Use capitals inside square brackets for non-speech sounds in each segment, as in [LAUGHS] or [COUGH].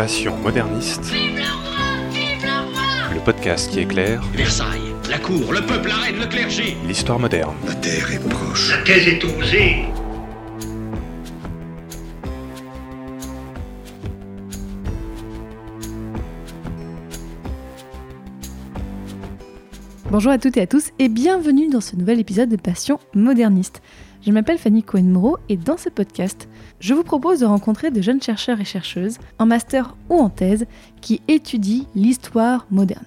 Passion moderniste. Le podcast qui éclaire Versailles, la cour, le peuple, la reine, le clergé. l'histoire moderne. La terre est proche. La thèse est osée. Bonjour à toutes et à tous et bienvenue dans ce nouvel épisode de Passion moderniste. Je m'appelle Fanny Cohen-Moreau et dans ce podcast, je vous propose de rencontrer de jeunes chercheurs et chercheuses, en master ou en thèse, qui étudient l'histoire moderne.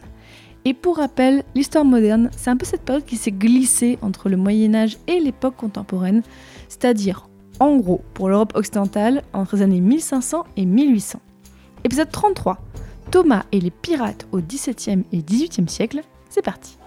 Et pour rappel, l'histoire moderne, c'est un peu cette période qui s'est glissée entre le Moyen Âge et l'époque contemporaine, c'est-à-dire, en gros, pour l'Europe occidentale, entre les années 1500 et 1800. Épisode 33, Thomas et les pirates au XVIIe et XVIIIe siècle, c'est parti.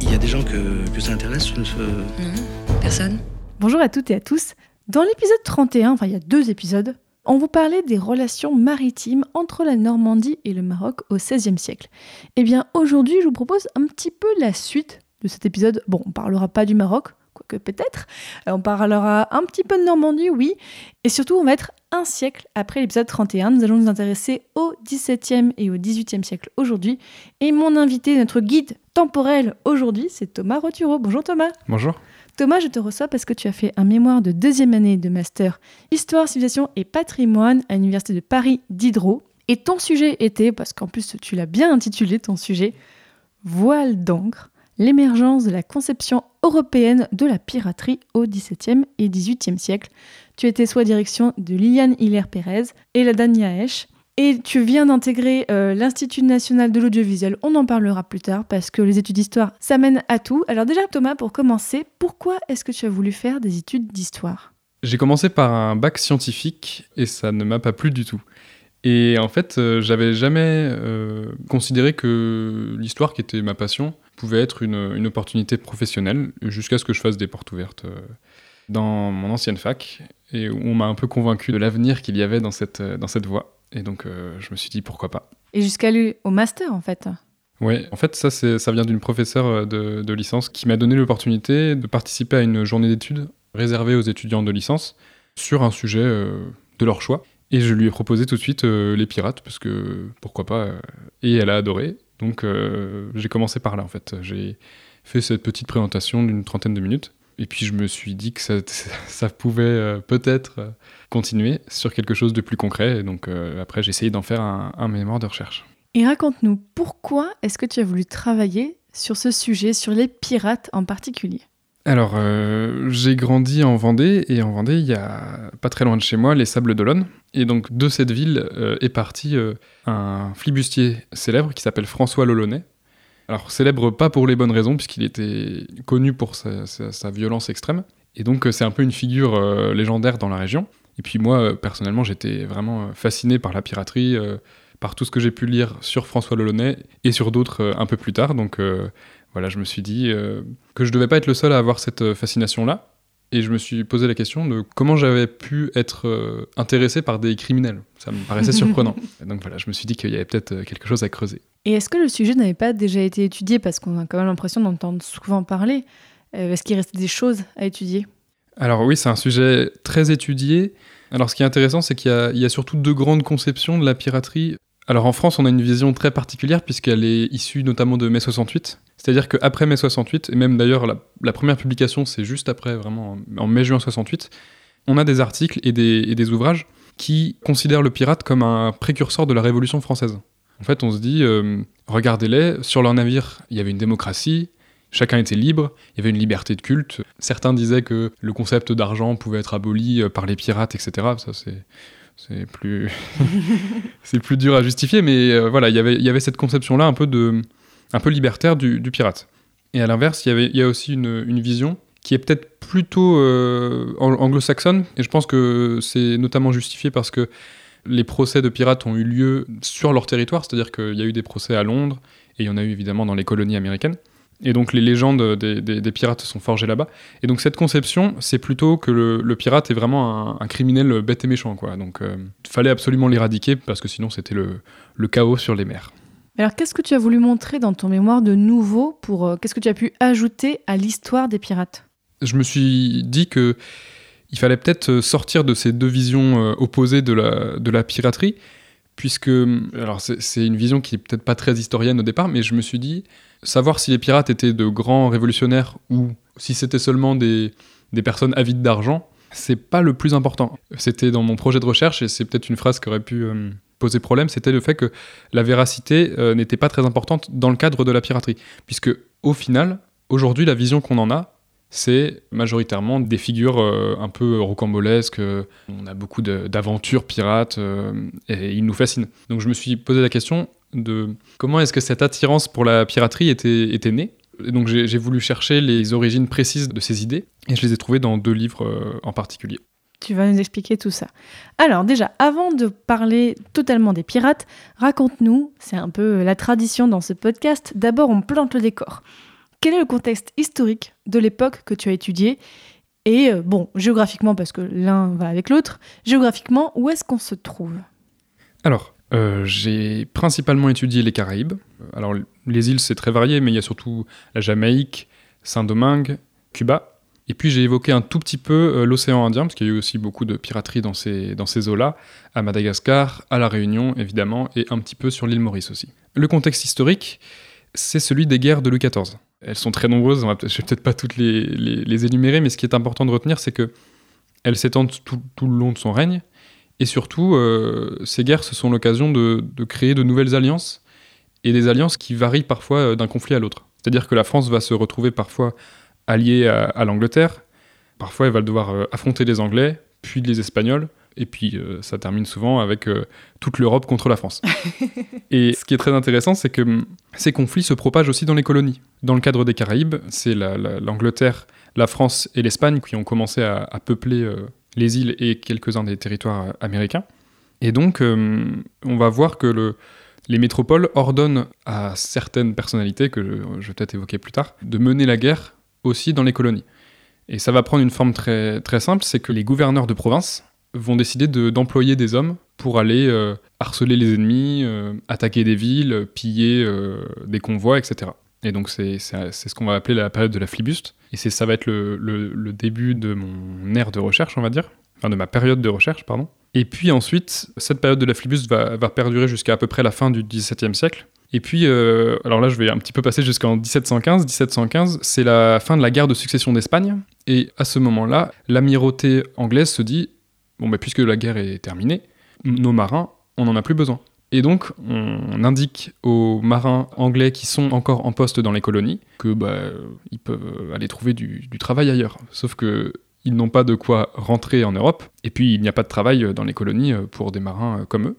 Il y a des gens que, que ça intéresse ce- ce- Non, personne. Bonjour à toutes et à tous. Dans l'épisode 31, enfin il y a deux épisodes, on vous parlait des relations maritimes entre la Normandie et le Maroc au XVIe siècle. Eh bien aujourd'hui, je vous propose un petit peu la suite de cet épisode. Bon, on parlera pas du Maroc, quoique peut-être. Euh, On parlera un petit peu de Normandie, oui. Et surtout, on va être un siècle après l'épisode 31. Nous allons nous intéresser au XVIIe et au XVIIIe siècle aujourd'hui. Et mon invité, notre guide temporel aujourd'hui, c'est Thomas Roturo. Bonjour Thomas. Bonjour. Thomas, je te reçois parce que tu as fait un mémoire de deuxième année de master Histoire, civilisation et patrimoine à l'Université de Paris Diderot. Et ton sujet était, parce qu'en plus tu l'as bien intitulé ton sujet, Voile d'encre, l'émergence de la conception européenne de la piraterie au XVIIe et XVIIIe siècle. Tu étais sous la direction de Liliane Hiller-Pérez et la Dania Esch. Et tu viens d'intégrer euh, l'Institut national de l'audiovisuel. On en parlera plus tard parce que les études d'histoire, ça mène à tout. Alors déjà Thomas, pour commencer, pourquoi est-ce que tu as voulu faire des études d'histoire? J'ai commencé par un bac scientifique et ça ne m'a pas plu du tout. Et en fait, euh, j'avais jamais euh, considéré que l'histoire, qui était ma passion, pouvait être une, une opportunité professionnelle jusqu'à ce que je fasse des portes ouvertes dans mon ancienne fac et où on m'a un peu convaincu de l'avenir qu'il y avait dans cette voie. Et donc, euh, je me suis dit pourquoi pas. Et jusqu'à aller au master en fait. Ouais, en fait, ça, c'est- ça vient d'une professeure euh, de, de licence qui m'a donné l'opportunité de participer à une journée d'études réservée aux étudiants de licence sur un sujet euh, de leur choix. Et je lui ai proposé tout de suite euh, les pirates, parce que pourquoi pas. euh, et elle a adoré. Donc, j'ai commencé par là, en fait. J'ai fait cette petite présentation d'une trentaine de minutes. Et puis, je me suis dit que ça, [LAUGHS] ça pouvait euh, peut-être euh, continuer sur quelque chose de plus concret. Et donc, euh, après, j'ai essayé d'en faire un- un mémoire de recherche. Et raconte-nous, pourquoi est-ce que tu as voulu travailler sur ce sujet, sur les pirates en particulier? Alors, euh, j'ai grandi en Vendée, et en Vendée, il y a pas très loin de chez moi les Sables d'Olonne. Et donc, de cette ville est parti un flibustier célèbre qui s'appelle François Lolonais. Alors, célèbre pas pour les bonnes raisons, puisqu'il était connu pour sa, violence extrême. Et donc, euh, c'est un peu une figure euh, légendaire dans la région. Et puis, moi, euh, personnellement, j'étais vraiment fasciné par la piraterie, par tout ce que j'ai pu lire sur François Lolonais et sur d'autres un peu plus tard. Donc, voilà, je me suis dit que je devais pas être le seul à avoir cette fascination-là. Et je me suis posé la question de comment j'avais pu être euh, intéressé par des criminels. Ça me paraissait [LAUGHS] surprenant. Et donc voilà, je me suis dit qu'il y avait peut-être euh, quelque chose à creuser. Et est-ce que le sujet n'avait pas déjà été étudié? Parce qu'on a quand même l'impression d'entendre souvent parler. Euh, est-ce qu'il restait des choses à étudier? Alors oui, c'est un sujet très étudié. Alors ce qui est intéressant, c'est qu'il y, a- il y a surtout deux grandes conceptions de la piraterie. Alors en France, on a une vision très particulière puisqu'elle est issue notamment de mai 68. C'est-à-dire qu'après mai 68, et même d'ailleurs la, première publication, c'est juste après, vraiment en, mai-juin 68, on a des articles et des, ouvrages qui considèrent le pirate comme un précurseur de la Révolution française. En fait, on se dit, euh, regardez-les, sur leur navire, il y avait une démocratie, chacun était libre, il y avait une liberté de culte. Certains disaient que le concept d'argent pouvait être aboli euh, par les pirates, etc. Ça, c'est. Plus, [LAUGHS] plus dur à justifier, mais euh, voilà, il y avait- il y avait cette conception-là un peu de, un peu libertaire du, pirate. Et à l'inverse, il y a aussi une, vision qui est peut-être plutôt euh, ang- anglo-saxonne, et je pense que c'est notamment justifié parce que les procès de pirates ont eu lieu sur leur territoire, c'est-à-dire qu'il y a eu des procès à Londres, et il y en a eu évidemment dans les colonies américaines. Et donc les légendes des, pirates sont forgées là-bas. Et donc cette conception, c'est plutôt que le, pirate est vraiment un, criminel bête et méchant. Quoi. Donc il fallait absolument l'éradiquer, parce que sinon c'était le chaos sur les mers. Alors qu'est-ce que tu as voulu montrer dans ton mémoire de nouveau pour euh, Qu'est-ce que tu as pu ajouter à l'histoire des pirates? Je me suis dit que il fallait peut-être sortir de ces deux visions euh, opposées de la, piraterie, puisque, alors c'est c'est une vision qui est peut-être pas très historienne au départ, mais je me suis dit, savoir si les pirates étaient de grands révolutionnaires ou si c'était seulement des, des personnes avides d'argent, c'est pas le plus important. C'était dans mon projet de recherche, et c'est peut-être une phrase qui aurait pu euh, poser problème, c'était le fait que la véracité euh, n'était pas très importante dans le cadre de la piraterie. Puisque, au final, aujourd'hui, la vision qu'on en a, c'est majoritairement des figures euh, un peu rocambolesques. on a beaucoup d'aventures pirates et ils nous fascinent. Donc je me suis posé la question de comment est-ce que cette attirance pour la piraterie était, était née. Et donc j'ai voulu chercher les origines précises de ces idées et je les ai trouvées dans deux livres euh, en particulier. Tu vas nous expliquer tout ça. Alors déjà, avant de parler totalement des pirates, raconte-nous, c'est un peu la tradition dans ce podcast, d'abord on plante le décor. Quel est le contexte historique de l'époque que tu as étudié Et euh, bon, géographiquement, parce que l'un va avec l'autre, géographiquement, où est-ce qu'on se trouve? Alors, euh, j'ai principalement étudié les Caraïbes. Alors, les îles, c'est très varié, mais il y a surtout la Jamaïque, Saint-Domingue, Cuba. Et puis, j'ai évoqué un tout petit peu euh, l'océan Indien, parce qu'il y a eu aussi beaucoup de piraterie dans ces, dans ces eaux-là, à Madagascar, à La Réunion, évidemment, et un petit peu sur l'île Maurice aussi. Le contexte historique, c'est celui des guerres de Louis XIV. Elles sont très nombreuses, je vais peut-être pas toutes les, les- les énumérer, mais ce qui est important de retenir, c'est que elles s'étendent tout, tout le long de son règne, et surtout, euh, ces guerres, ce sont l'occasion de, de créer de nouvelles alliances, et des alliances qui varient parfois euh, d'un conflit à l'autre. C'est-à-dire que la France va se retrouver parfois alliée à, à l'Angleterre, parfois elle va devoir euh, affronter les Anglais, puis les Espagnols, et puis euh, ça termine souvent avec euh, toute l'Europe contre la France. [LAUGHS] et ce qui est très intéressant, c'est que hum, ces conflits se propagent aussi dans les colonies. Dans le cadre des Caraïbes, c'est la- la- l'Angleterre, la, France et l'Espagne qui ont commencé à, à peupler euh, les îles et quelques-uns des territoires américains. Et donc, euh, on va voir que le- les métropoles ordonnent à certaines personnalités, que je, je vais peut-être évoquer plus tard, de mener la guerre aussi dans les colonies. Et ça va prendre une forme très, très simple, c'est que les gouverneurs de province vont décider de- d'employer des hommes pour aller euh, harceler les ennemis, euh, attaquer des villes, piller euh, des convois, etc. Et donc c'est ce qu'on va appeler la période de la flibuste. Et ça va être le, le- le début de mon ère de recherche, on va dire. Enfin, de ma période de recherche, pardon. Et puis ensuite, cette période de la flibuste va, va perdurer jusqu'à à peu près la fin du XVIIe siècle. Et puis, euh, alors là, je vais un petit peu passer jusqu'en 1715. 1715, c'est la fin de la guerre de succession d'Espagne. Et à ce moment-là, l'amirauté anglaise se dit bon, bah, puisque la guerre est terminée, nos marins, on n'en a plus besoin. Et donc, on indique aux marins anglais qui sont encore en poste dans les colonies que bah, ils peuvent aller trouver du, travail ailleurs. Sauf que ils n'ont pas de quoi rentrer en Europe, et puis il n'y a pas de travail dans les colonies euh, pour des marins euh, comme eux.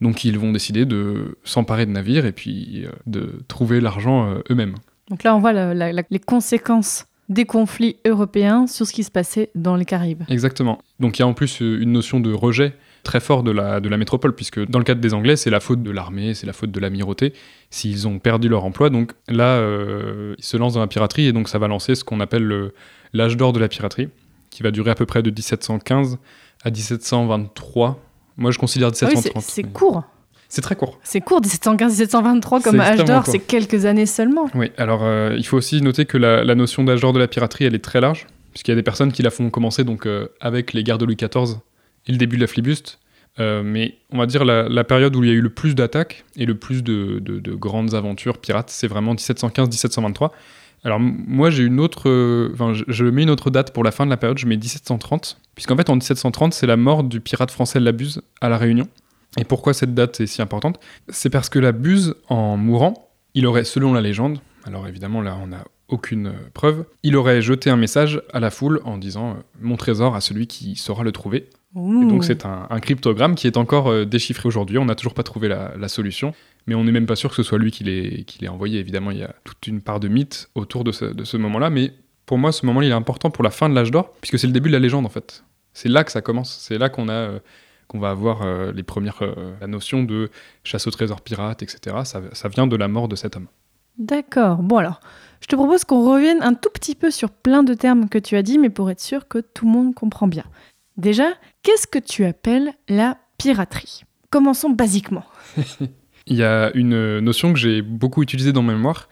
Donc ils vont décider de s'emparer de navires et puis euh, de trouver l'argent euh, eux-mêmes. Donc là, on voit la- la- la- les conséquences des conflits européens sur ce qui se passait dans les Caraïbes. Exactement. Donc il y a en plus euh, une notion de rejet très fort de la, de la métropole, puisque dans le cadre des Anglais, c'est la faute de l'armée, c'est la faute de l'amirauté, s'ils ont perdu leur emploi. Donc là, euh, ils se lancent dans la piraterie, et donc ça va lancer ce qu'on appelle le- l'âge d'or de la piraterie, qui va durer à peu près de 1715 à 1723. Moi, je considère Ah oui, c'est 1730. c'est mais- court. C'est très court. C'est court, 1715-1723 comme C'est âge d'or, c'est quelques années seulement. Oui, alors euh, il faut aussi noter que la, la notion d'âge d'or de la piraterie, elle est très large, puisqu'il y a des personnes qui la font commencer donc euh, avec les guerres de Louis XIV et le début de la flibuste. Euh, mais on va dire la, la période où il y a eu le plus d'attaques et le plus de, de- de grandes aventures pirates, c'est vraiment 1715-1723. Alors moi j'ai une autre, euh, enfin je, je mets une autre date pour la fin de la période, je mets 1730, puisqu'en fait en 1730 c'est la mort du pirate français la Buse à la Réunion. Et pourquoi cette date est si importante? C'est parce que la Buse, en mourant, il aurait, selon la légende, alors évidemment là on n'a aucune euh, preuve, il aurait jeté un message à la foule en disant euh, mon trésor à celui qui saura le trouver. Et donc c'est un, un cryptogramme qui est encore euh, déchiffré aujourd'hui, on n'a toujours pas trouvé la, la solution, mais on n'est même pas sûr que ce soit lui qui l'ait qui l'ait envoyé. Évidemment il y a toute une part de mythe autour de ce, de ce moment-là, mais pour moi ce moment-là il est important pour la fin de l'âge d'or, puisque c'est le début de la légende en fait. C'est là que ça commence, c'est là qu'on a... euh, qu'on va avoir euh, les premières euh, la notion de chasse au trésor pirate, etc. Ça, ça vient de la mort de cet homme. D'accord. Bon alors, je te propose qu'on revienne un tout petit peu sur plein de termes que tu as dit, mais pour être sûr que tout le monde comprend bien. Déjà, qu'est-ce que tu appelles la piraterie? Commençons basiquement. [LAUGHS] Il y a une notion que j'ai beaucoup utilisée dans ma mémoire,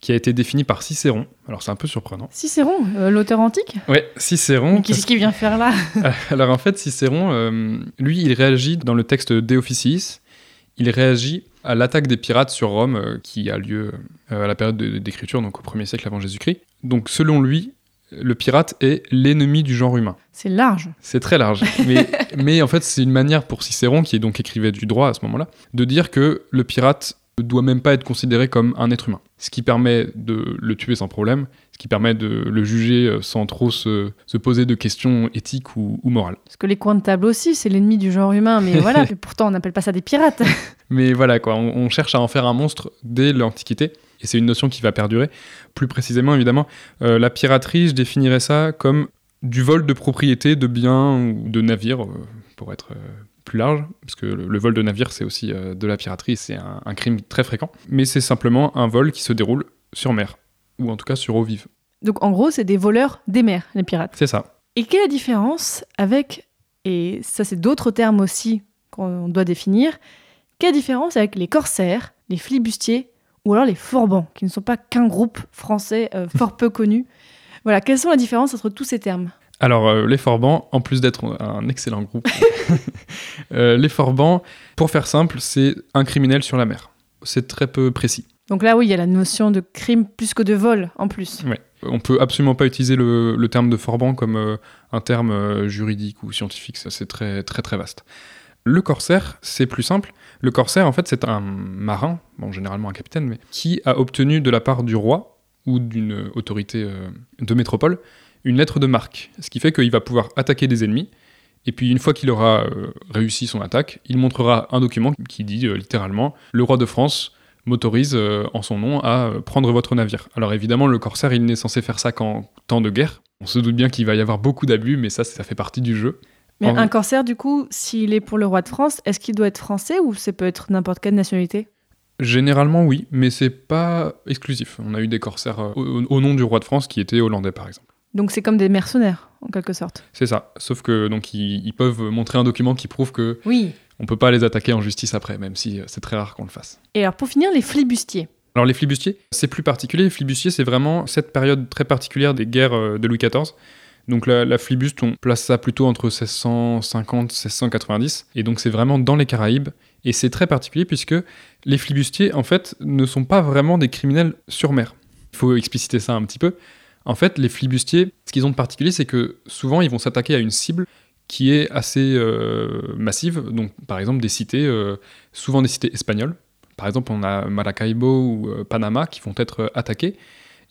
qui a été définie par Cicéron. Alors c'est un peu surprenant. Cicéron, euh, l'auteur antique Ouais, Cicéron. Qu'est-ce qu'il vient faire là [LAUGHS] Alors en fait, Cicéron, euh, lui, il réagit dans le texte De Officiis. il réagit à l'attaque des pirates sur Rome euh, qui a lieu à la période de- d'écriture, donc au 1er siècle avant Jésus-Christ. Donc selon lui, le pirate est l'ennemi du genre humain. C'est large. C'est très large. Mais, [LAUGHS] mais en fait, c'est une manière pour Cicéron, qui donc écrivait du droit à ce moment-là, de dire que le pirate ne doit même pas être considéré comme un être humain. Ce qui permet de le tuer sans problème, ce qui permet de le juger euh, sans trop se, se poser de questions éthiques ou, ou morales. Parce que les coins de table aussi, c'est l'ennemi du genre humain, mais voilà, [LAUGHS] et pourtant on n'appelle pas ça des pirates. Mais voilà, quoi, on, on cherche à en faire un monstre dès l'Antiquité, et c'est une notion qui va perdurer. Plus précisément, évidemment, euh, la piraterie, je définirais ça comme du vol de propriété de biens ou de navires, euh, pour être euh, plus large, parce que le, le vol de navire, c'est aussi de la piraterie, c'est un, un crime très fréquent, mais c'est simplement un vol qui se déroule sur mer, ou en tout cas sur eau vive. Donc en gros, c'est des voleurs des mers, les pirates. C'est ça. Et quelle est la différence avec, et ça c'est d'autres termes aussi qu'on doit définir, quelle est la différence avec les corsaires, les flibustiers ou alors les forbans, qui ne sont pas qu'un groupe français euh, [LAUGHS] fort peu connu Voilà, quelles sont les différences entre tous ces termes? Alors, euh, les Forbans, en plus d'être un excellent groupe, [LAUGHS] euh, les Forbans, pour faire simple, c'est un criminel sur la mer. C'est très peu précis. Donc là, oui, il y a la notion de crime plus que de vol en plus. Ouais. On peut absolument pas utiliser le, le terme de Forban comme euh, un terme juridique ou scientifique, ça c'est très très très vaste. Le corsaire, c'est plus simple. Le corsaire, en fait, c'est un marin, bon, généralement un capitaine, mais qui a obtenu de la part du roi ou d'une autorité euh, de métropole une lettre de marque. Ce qui fait qu'il va pouvoir attaquer des ennemis. Et puis, une fois qu'il aura euh, réussi son attaque, il montrera un document qui dit euh, littéralement Le roi de France m'autorise en son nom à prendre votre navire. Alors évidemment, le corsaire, il n'est censé faire ça qu'en temps de guerre. On se doute bien qu'il va y avoir beaucoup d'abus, mais ça, ça fait partie du jeu. Mais En- un corsaire, du coup, s'il est pour le roi de France, est-ce qu'il doit être français ou ça peut être n'importe quelle nationalité? Généralement, oui, mais c'est pas exclusif. On a eu des corsaires euh, au, au nom du roi de France qui étaient hollandais, par exemple. Donc c'est comme des mercenaires, en quelque sorte. C'est ça. Sauf que donc ils, ils peuvent montrer un document qui prouve que Oui. on peut pas les attaquer en justice après, même si euh, c'est très rare qu'on le fasse. Et alors pour finir, les flibustiers. Alors les flibustiers, c'est plus particulier. Les flibustiers, c'est vraiment cette période très particulière des guerres euh, de Louis XIV. Donc la, flibuste, on place ça plutôt entre 1650 1690. Et donc c'est vraiment dans les Caraïbes. Et c'est très particulier puisque les flibustiers, en fait, ne sont pas vraiment des criminels sur mer. Il faut expliciter ça un petit peu. En fait, les flibustiers, ce qu'ils ont de particulier, c'est que souvent, ils vont s'attaquer à une cible qui est assez euh, massive. Donc, par exemple, des cités, euh, souvent des cités espagnoles. Par exemple, on a Maracaibo ou euh, Panama qui vont être attaqués.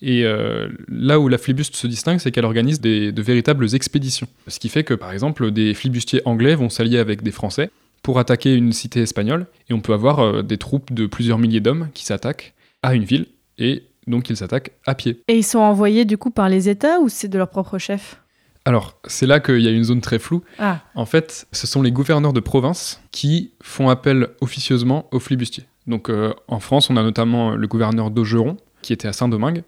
Et euh, là où la flibuste se distingue, c'est qu'elle organise des, de véritables expéditions. Ce qui fait que, par exemple, des flibustiers anglais vont s'allier avec des Français pour attaquer une cité espagnole. Et on peut avoir euh, des troupes de plusieurs milliers d'hommes qui s'attaquent à une ville. Et donc, ils s'attaquent à pied. Et ils sont envoyés du coup par les États ou c'est de leur propre chef? Alors, c'est là qu'il y a une zone très floue. Ah, En fait, ce sont les gouverneurs de province qui font appel officieusement aux flibustiers. Donc euh, en France, on a notamment le gouverneur d'Augeron, qui était à Saint-Domingue,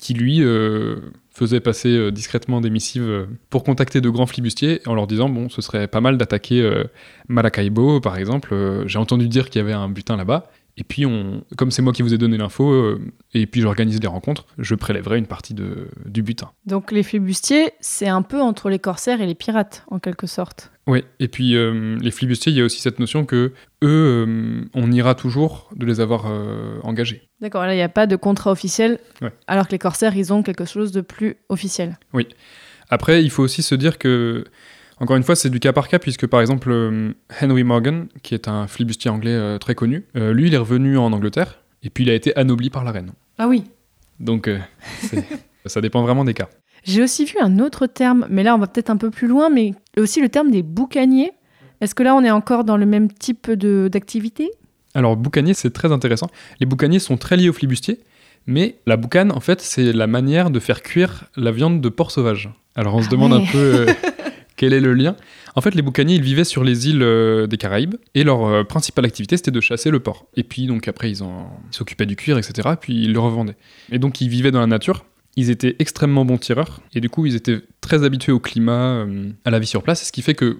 qui lui euh, faisait passer euh, discrètement des missives euh, pour contacter de grands flibustiers en leur disant bon, ce serait pas mal d'attaquer Maracaibo, par exemple. J'ai entendu dire qu'il y avait un butin là-bas. Et puis, on, comme c'est moi qui vous ai donné l'info, euh, et puis j'organise des rencontres, je prélèverai une partie de, du butin. donc les flibustiers, c'est un peu entre les corsaires et les pirates, en quelque sorte. Oui, et puis euh, les flibustiers, il y a aussi cette notion que eux, euh, on ira toujours de les avoir engagés. D'accord, là il n'y a pas de contrat officiel, Ouais. alors que les corsaires, ils ont quelque chose de plus officiel. Après, il faut aussi se dire que, encore une fois, c'est du cas par cas, puisque par exemple, euh, Henry Morgan, qui est un flibustier anglais euh, très connu, euh, lui, il est revenu en Angleterre, et puis il a été anobli par la reine. Ah oui. Donc, [LAUGHS] ça dépend vraiment des cas. J'ai aussi vu un autre terme, mais là on va peut-être un peu plus loin, mais aussi le terme des boucaniers. Est-ce que là on est encore dans le même type d'activité? Alors, boucanier, c'est très intéressant. Les boucaniers sont très liés aux flibustiers, mais la boucane, en fait, c'est la manière de faire cuire la viande de porc sauvage. Alors, on se Ah demande ouais. un peu euh, [LAUGHS] quel est le lien. En fait, les boucaniers, ils vivaient sur les îles euh, des Caraïbes, et leur euh, principale activité, c'était de chasser le porc. Et puis, donc, après, ils en- ils s'occupaient du cuir, etc., puis ils le revendaient. Et donc, ils vivaient dans la nature. Ils étaient extrêmement bons tireurs, et du coup, ils étaient très habitués au climat, euh, à la vie sur place, ce qui fait que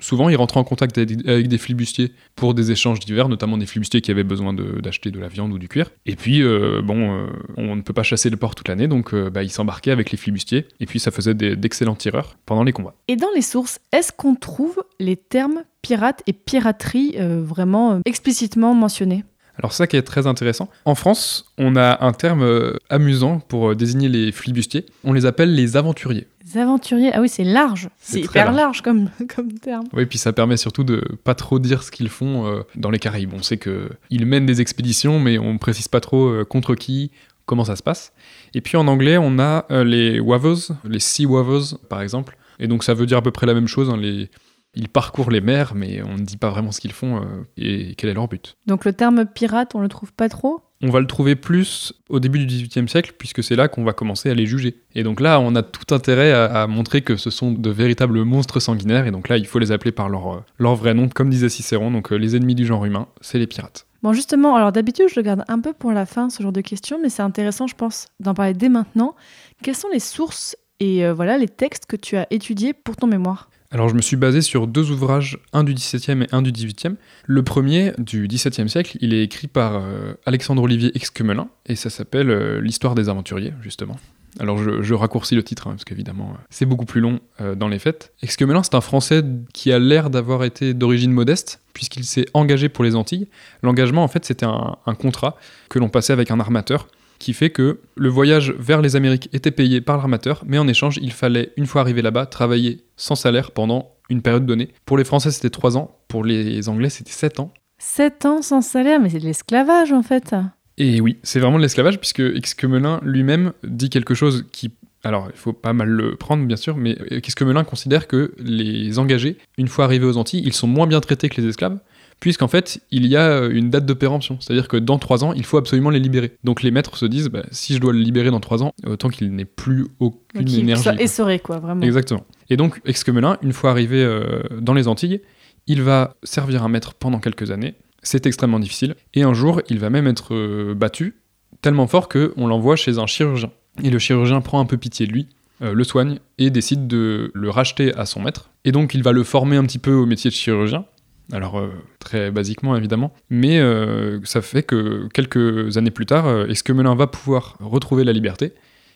souvent, ils rentraient en contact avec avec des flibustiers pour des échanges divers, notamment des flibustiers qui avaient besoin d'acheter de, la viande ou du cuir. Et puis, euh, bon, euh, on ne peut pas chasser le porc toute l'année, donc euh, bah, ils s'embarquaient avec les flibustiers, et puis ça faisait d'excellents tireurs pendant les combats. Et dans les sources, est-ce qu'on trouve les termes pirate et piraterie vraiment explicitement mentionnés? Alors ça qui est très intéressant. En France, on a un terme amusant pour désigner les flibustiers. On les appelle les aventuriers. Les aventuriers, ah oui, c'est large. C'est hyper large. large, comme, [LAUGHS] comme terme. Oui, puis ça permet surtout de pas trop dire ce qu'ils font euh, dans les Caraïbes. On sait que ils mènent des expéditions, mais on précise pas trop euh, contre qui, comment ça se passe. Et puis en anglais, on a euh, les wavers, les sea wavers par exemple. Et donc ça veut dire à peu près la même chose. hein, les... Ils parcourent les mers, mais on ne dit pas vraiment ce qu'ils font euh, et quel est leur but. Donc le terme pirate, on le trouve pas trop? On va le trouver plus au début du XVIIIe siècle, puisque c'est là qu'on va commencer à les juger. Et donc là, on a tout intérêt à, à montrer que ce sont de véritables monstres sanguinaires, et donc là, il faut les appeler par leur, euh, leur vrai nom, comme disait Cicéron, donc euh, les ennemis du genre humain, c'est les pirates. Bon, justement, alors d'habitude, je le garde un peu pour la fin, ce genre de questions, mais c'est intéressant, je pense, d'en parler dès maintenant. Quelles sont les sources et euh, voilà les textes que tu as étudiés pour ton mémoire? Alors je me suis basé sur deux ouvrages, un du XVIIe et un du XVIIIe. Le premier, du XVIIe siècle, il est écrit par euh, Alexandre-Olivier Exquemelin, et ça s'appelle euh, L'histoire des aventuriers, justement. Alors je, raccourcis le titre, hein, parce qu'évidemment, euh, c'est beaucoup plus long dans les faits. Exquemelin, c'est un Français qui a l'air d'avoir été d'origine modeste, puisqu'il s'est engagé pour les Antilles. L'engagement, en fait, c'était un contrat que l'on passait avec un armateur, qui fait que le voyage vers les Amériques était payé par l'armateur, mais en échange, il fallait, une fois arrivé là-bas, travailler sans salaire pendant une période donnée. Pour les Français, c'était 3 ans, pour les Anglais, c'était 7 ans. Sept ans sans salaire, mais c'est de l'esclavage en fait. Et oui, c'est vraiment de l'esclavage, puisque Exquemelin lui-même dit quelque chose qui. Alors, il faut pas mal le prendre, bien sûr, mais Exquemelin considère que les engagés, une fois arrivés aux Antilles, ils sont moins bien traités que les esclaves, puisqu'en fait, il y a une date de péremption. C'est-à-dire que dans 3 ans, il faut absolument les libérer. Donc les maîtres se disent, bah, si je dois le libérer dans 3 ans, autant qu'il n'ait plus aucune Donc, énergie. soit essoré, quoi, vraiment. Exactement. Et donc, Exquemelin, une fois arrivé euh, dans les Antilles, il va servir un maître pendant quelques années. C'est extrêmement difficile. Et un jour, il va même être euh, battu, tellement fort qu'on l'envoie chez un chirurgien. Et le chirurgien prend un peu pitié de lui, euh, le soigne et décide de le racheter à son maître. Et donc, il va le former un petit peu au métier de chirurgien. Alors, euh, très basiquement, évidemment. Mais euh, ça fait que quelques années plus tard, euh, Exquemelin va pouvoir retrouver la liberté?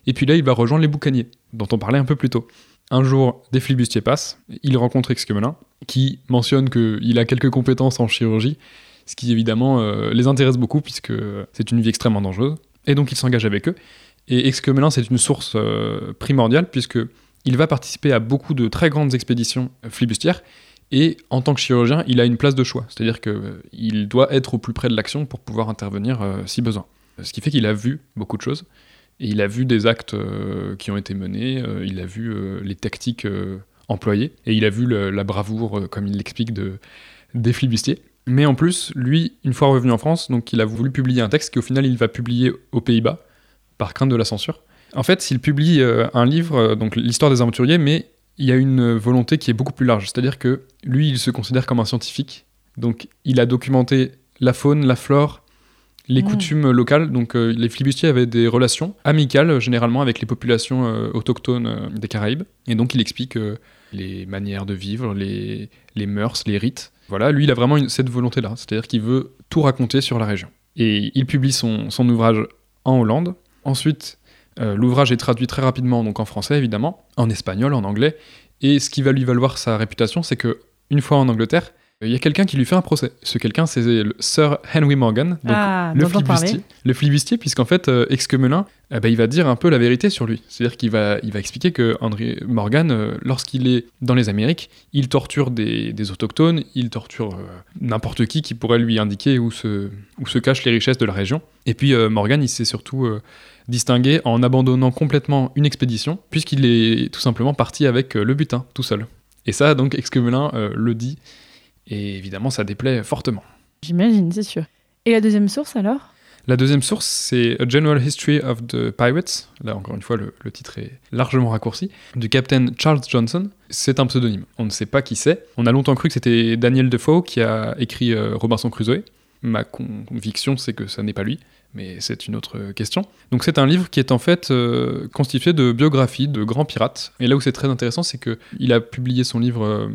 Et puis là, il va rejoindre les boucaniers, dont on parlait un peu plus tôt. Un jour, des flibustiers passent, il rencontre Exquemelin, qui mentionne qu'il a quelques compétences en chirurgie, ce qui évidemment euh, les intéresse beaucoup, puisque c'est une vie extrêmement dangereuse. Et donc il s'engage avec eux. Et Exquemelin, c'est une source primordiale, puisque il va participer à beaucoup de très grandes expéditions flibustières, et en tant que chirurgien, il a une place de choix, c'est-à-dire qu'il doit être au plus près de l'action pour pouvoir intervenir euh, si besoin. Ce qui fait qu'il a vu beaucoup de choses, et il a vu des actes euh, qui ont été menés, euh, il a vu euh, les tactiques euh, employées, et il a vu la bravoure, euh, comme il l'explique, de, des flibustiers. Mais en plus, lui, une fois revenu en France, donc il a voulu publier un texte qu'au final il va publier aux Pays-Bas, par crainte de la censure. En fait, il publie euh, un livre, euh, donc l'histoire des aventuriers, mais il y a une volonté qui est beaucoup plus large. C'est-à-dire que lui, il se considère comme un scientifique, donc il a documenté la faune, la flore, les Mm. coutumes locales. Donc euh, les flibustiers avaient des relations amicales généralement avec les populations euh, autochtones euh, des Caraïbes. Et donc il explique les manières de vivre, les, les mœurs, les rites. Voilà, lui, il a vraiment une- cette volonté-là. C'est-à-dire qu'il veut tout raconter sur la région. Et il publie son, son ouvrage en Hollande. Ensuite, euh, l'ouvrage est traduit très rapidement, donc en français évidemment, en espagnol, en anglais. Et ce qui va lui valoir sa réputation, c'est que une fois en Angleterre, il y a quelqu'un qui lui fait un procès. Ce quelqu'un, c'est Sir Henry Morgan, donc ah, le flibustier. Le flibustier, puisqu'en fait, euh, Exquemelin, eh ben, il va dire un peu la vérité sur lui. C'est-à-dire qu'il va, il va expliquer que Henry Morgan, euh, lorsqu'il est dans les Amériques, il torture des, des autochtones, il torture euh, n'importe qui qui pourrait lui indiquer où se, où se cachent les richesses de la région. Et puis euh, Morgan, il s'est surtout euh, distingué en abandonnant complètement une expédition, puisqu'il est tout simplement parti avec euh, le butin, tout seul. Et ça, donc, Exquemelin euh, le dit, et évidemment, ça déplaît fortement. J'imagine, c'est sûr. Et la deuxième source alors? La deuxième source, c'est A General History of the Pirates. Là, encore une fois, le, le titre est largement raccourci. Du capitaine Charles Johnson. C'est un pseudonyme. On ne sait pas qui c'est. On a longtemps cru que c'était Daniel Defoe qui a écrit euh, Robinson Crusoe. Ma conviction, c'est que ça n'est pas lui, mais c'est une autre question. Donc, c'est un livre qui est en fait euh, constitué de biographies de grands pirates. Et là où c'est très intéressant, c'est qu'il a publié son livre euh,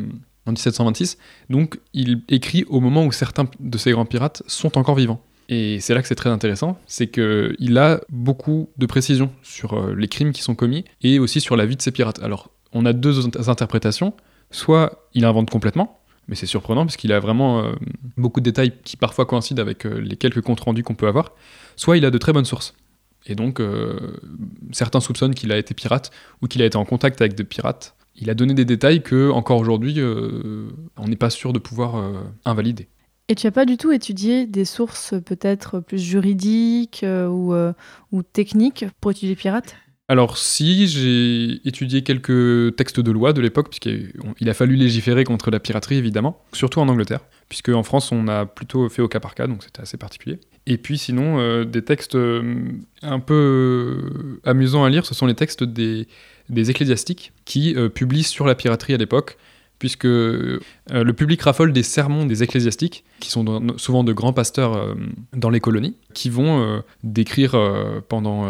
en 1726. Donc, il écrit au moment où certains de ces grands pirates sont encore vivants. Et c'est là que c'est très intéressant, c'est qu'il a beaucoup de précisions sur euh, les crimes qui sont commis et aussi sur la vie de ces pirates. Alors, on a deux int- interprétations. Soit il invente complètement, mais c'est surprenant parce qu'il a vraiment euh, beaucoup de détails qui parfois coïncident avec euh, les quelques comptes rendus qu'on peut avoir. Soit il a de très bonnes sources. Et donc, euh, certains soupçonnent qu'il a été pirate ou qu'il a été en contact avec des pirates. Il a donné des détails que, encore aujourd'hui, on n'est pas sûr de pouvoir invalider. Et tu n'as pas du tout étudié des sources peut-être plus juridiques ou, ou techniques pour étudier les pirates? Alors si, j'ai étudié quelques textes de loi de l'époque, puisqu'il a fallu légiférer contre la piraterie évidemment, surtout en Angleterre, puisque en France on a plutôt fait au cas par cas, donc c'était assez particulier. Et puis sinon, euh, des textes euh, un peu euh, amusants à lire, ce sont les textes des, ecclésiastiques qui publient sur la piraterie à l'époque, puisque le public raffole des sermons des ecclésiastiques, qui sont souvent de grands pasteurs dans les colonies, qui vont décrire pendant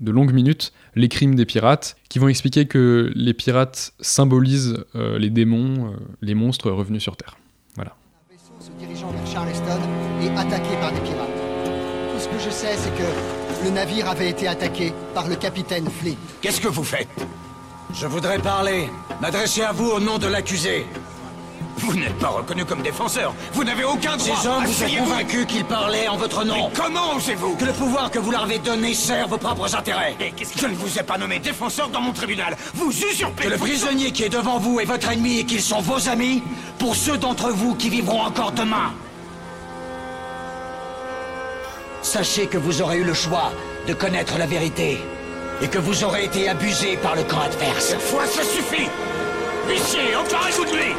de longues minutes les crimes des pirates, qui vont expliquer que les pirates symbolisent euh, les démons, euh, les monstres revenus sur Terre. Un vaisseau se dirigeant vers Charleston et attaqué par des pirates. Tout ce que je sais, c'est que le navire avait été attaqué par le capitaine Flint. Qu'est-ce que vous faites? Je voudrais parler, m'adresser à vous au nom de l'accusé. Vous n'êtes pas reconnu comme défenseur. Vous n'avez aucun droit. Ces hommes vous sont Asseyez-vous. convaincus qu'il parlait en votre nom. Mais comment osez-vous Que le pouvoir que vous leur avez donné sert vos propres intérêts. Mais qu'est-ce que je ne vous ai pas nommé défenseur dans mon tribunal Vous usurpez Que le prisonnier qui est devant vous est votre ennemi et qu'ils sont vos amis, pour ceux d'entre vous qui vivront encore demain. Sachez que vous aurez eu le choix de connaître la vérité et que vous aurez été abusé par le camp adverse. Cette fois, ça suffit Huissier, coup de lui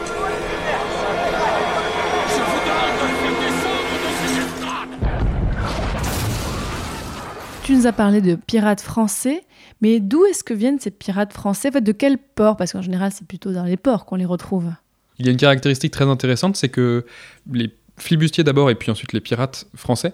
Tu nous as parlé de pirates français, mais d'où est-ce que viennent ces pirates français? De quel port? Parce qu'en général, c'est plutôt dans les ports qu'on les retrouve. Il y a une caractéristique très intéressante, c'est que les flibustiers d'abord et puis ensuite les pirates français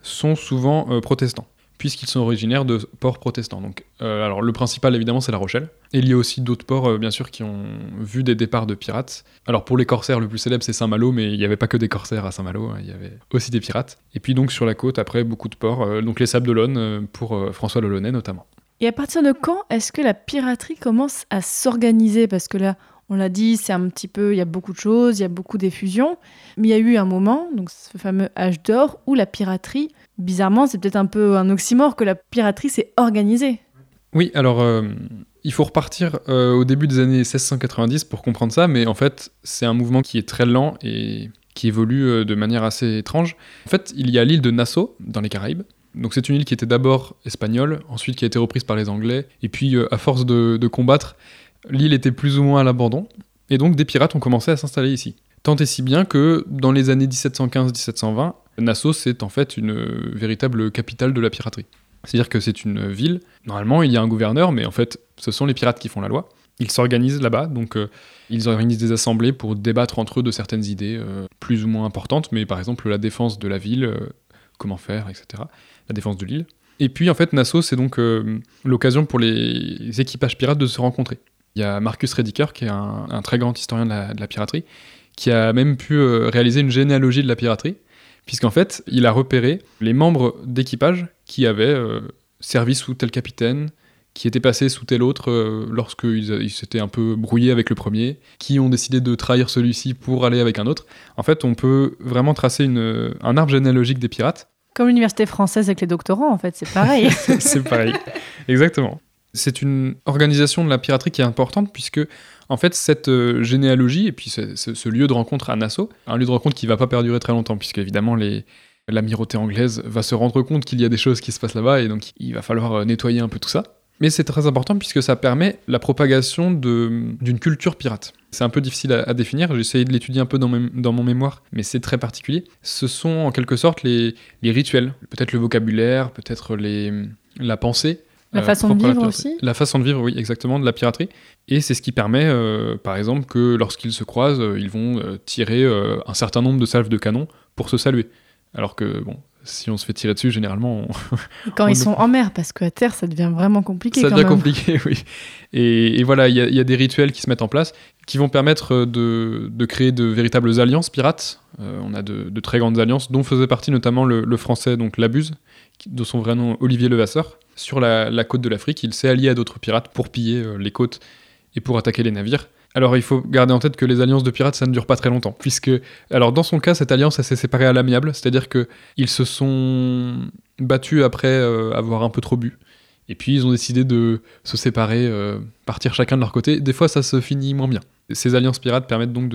sont souvent euh, protestants, puisqu'ils sont originaires de ports protestants. Donc, euh, alors le principal évidemment c'est La Rochelle, et il y a aussi d'autres ports euh, bien sûr qui ont vu des départs de pirates. Alors pour les corsaires, le plus célèbre c'est Saint-Malo, mais il n'y avait pas que des corsaires à Saint-Malo, hein, il y avait aussi des pirates. Et puis donc sur la côte après beaucoup de ports, euh, donc les Sables d'Olonne pour François Lelonnais notamment. Et à partir de quand est-ce que la piraterie commence à s'organiser? Parce que là, on l'a dit, c'est un petit peu, il y a beaucoup de choses, il y a beaucoup d'effusions, mais il y a eu un moment, donc ce fameux âge d'or, où la piraterie, bizarrement, c'est peut-être un peu un oxymore que la piraterie s'est organisée. Oui, alors euh, il faut repartir euh, au début des années 1690 pour comprendre ça, mais en fait c'est un mouvement qui est très lent et qui évolue euh, de manière assez étrange. En fait, il y a l'île de Nassau dans les Caraïbes. Donc c'est une île qui était d'abord espagnole, ensuite qui a été reprise par les Anglais, et puis à force de combattre, l'île était plus ou moins à l'abandon, et donc des pirates ont commencé à s'installer ici. Tant et si bien que dans les années 1715-1720, Nassau c'est en fait une véritable capitale de la piraterie. C'est-à-dire que c'est une ville, normalement il y a un gouverneur, mais en fait ce sont les pirates qui font la loi. Ils s'organisent là-bas, donc euh, ils organisent des assemblées pour débattre entre eux de certaines idées euh, plus ou moins importantes, mais par exemple la défense de la ville, euh, comment faire, etc. La défense de l'île. Et puis en fait Nassau c'est donc l'occasion pour les équipages pirates de se rencontrer. Il y a Marcus Rediker qui est un, très grand historien de la piraterie, qui a même pu euh, réaliser une généalogie de la piraterie, puisqu'en fait il a repéré les membres d'équipage qui avaient euh, servi sous tel capitaine, qui étaient passés sous tel autre euh, lorsqu'ils ils s'étaient un peu brouillés avec le premier, qui ont décidé de trahir celui-ci pour aller avec un autre. En fait, on peut vraiment tracer une, un arbre généalogique des pirates. Comme l'université française avec les doctorants, en fait, c'est pareil. [LAUGHS] c'est pareil. Exactement. C'est une organisation de la piraterie qui est importante puisque, en fait, cette euh, généalogie et puis ce, ce- lieu de rencontre à Nassau, un lieu de rencontre qui va pas perdurer très longtemps puisque, évidemment, l'amirauté anglaise va se rendre compte qu'il y a des choses qui se passent là-bas et donc il va falloir euh, nettoyer un peu tout ça. Mais c'est très important puisque ça permet la propagation d'une culture pirate. C'est un peu difficile à, définir, j'ai essayé de l'étudier un peu dans, mon mémoire, mais c'est très particulier. Ce sont en quelque sorte les, rituels, peut-être le vocabulaire, peut-être la pensée. La euh, façon de la vivre aussi La façon de vivre, oui, exactement, de la piraterie. Et c'est ce qui permet, euh, par exemple, que lorsqu'ils se croisent, euh, ils vont tirer un certain nombre de salves de canon pour se saluer. Alors que, bon, si on se fait tirer dessus, généralement, on, Quand [LAUGHS] On ils sont en mer, parce qu'à terre, ça devient vraiment compliqué ça quand devient même. compliqué, [LAUGHS] oui. Et, et voilà, il y, a- il y a des rituels qui se mettent en place qui vont permettre de, de créer de véritables alliances pirates. Euh, on a de, de très grandes alliances, dont faisait partie notamment le, le français, donc Labuse, de son vrai nom Olivier Levasseur. Sur la, côte de l'Afrique, il s'est allié à d'autres pirates pour piller euh, les côtes et pour attaquer les navires. Alors il faut garder en tête que les alliances de pirates, ça ne dure pas très longtemps, puisque, alors dans son cas, cette alliance, elle s'est séparée à l'amiable, c'est-à-dire que ils se sont battus après euh, avoir un peu trop bu. Et puis ils ont décidé de se séparer, euh, partir chacun de leur côté. Des fois, ça se finit moins bien. Ces alliances pirates permettent donc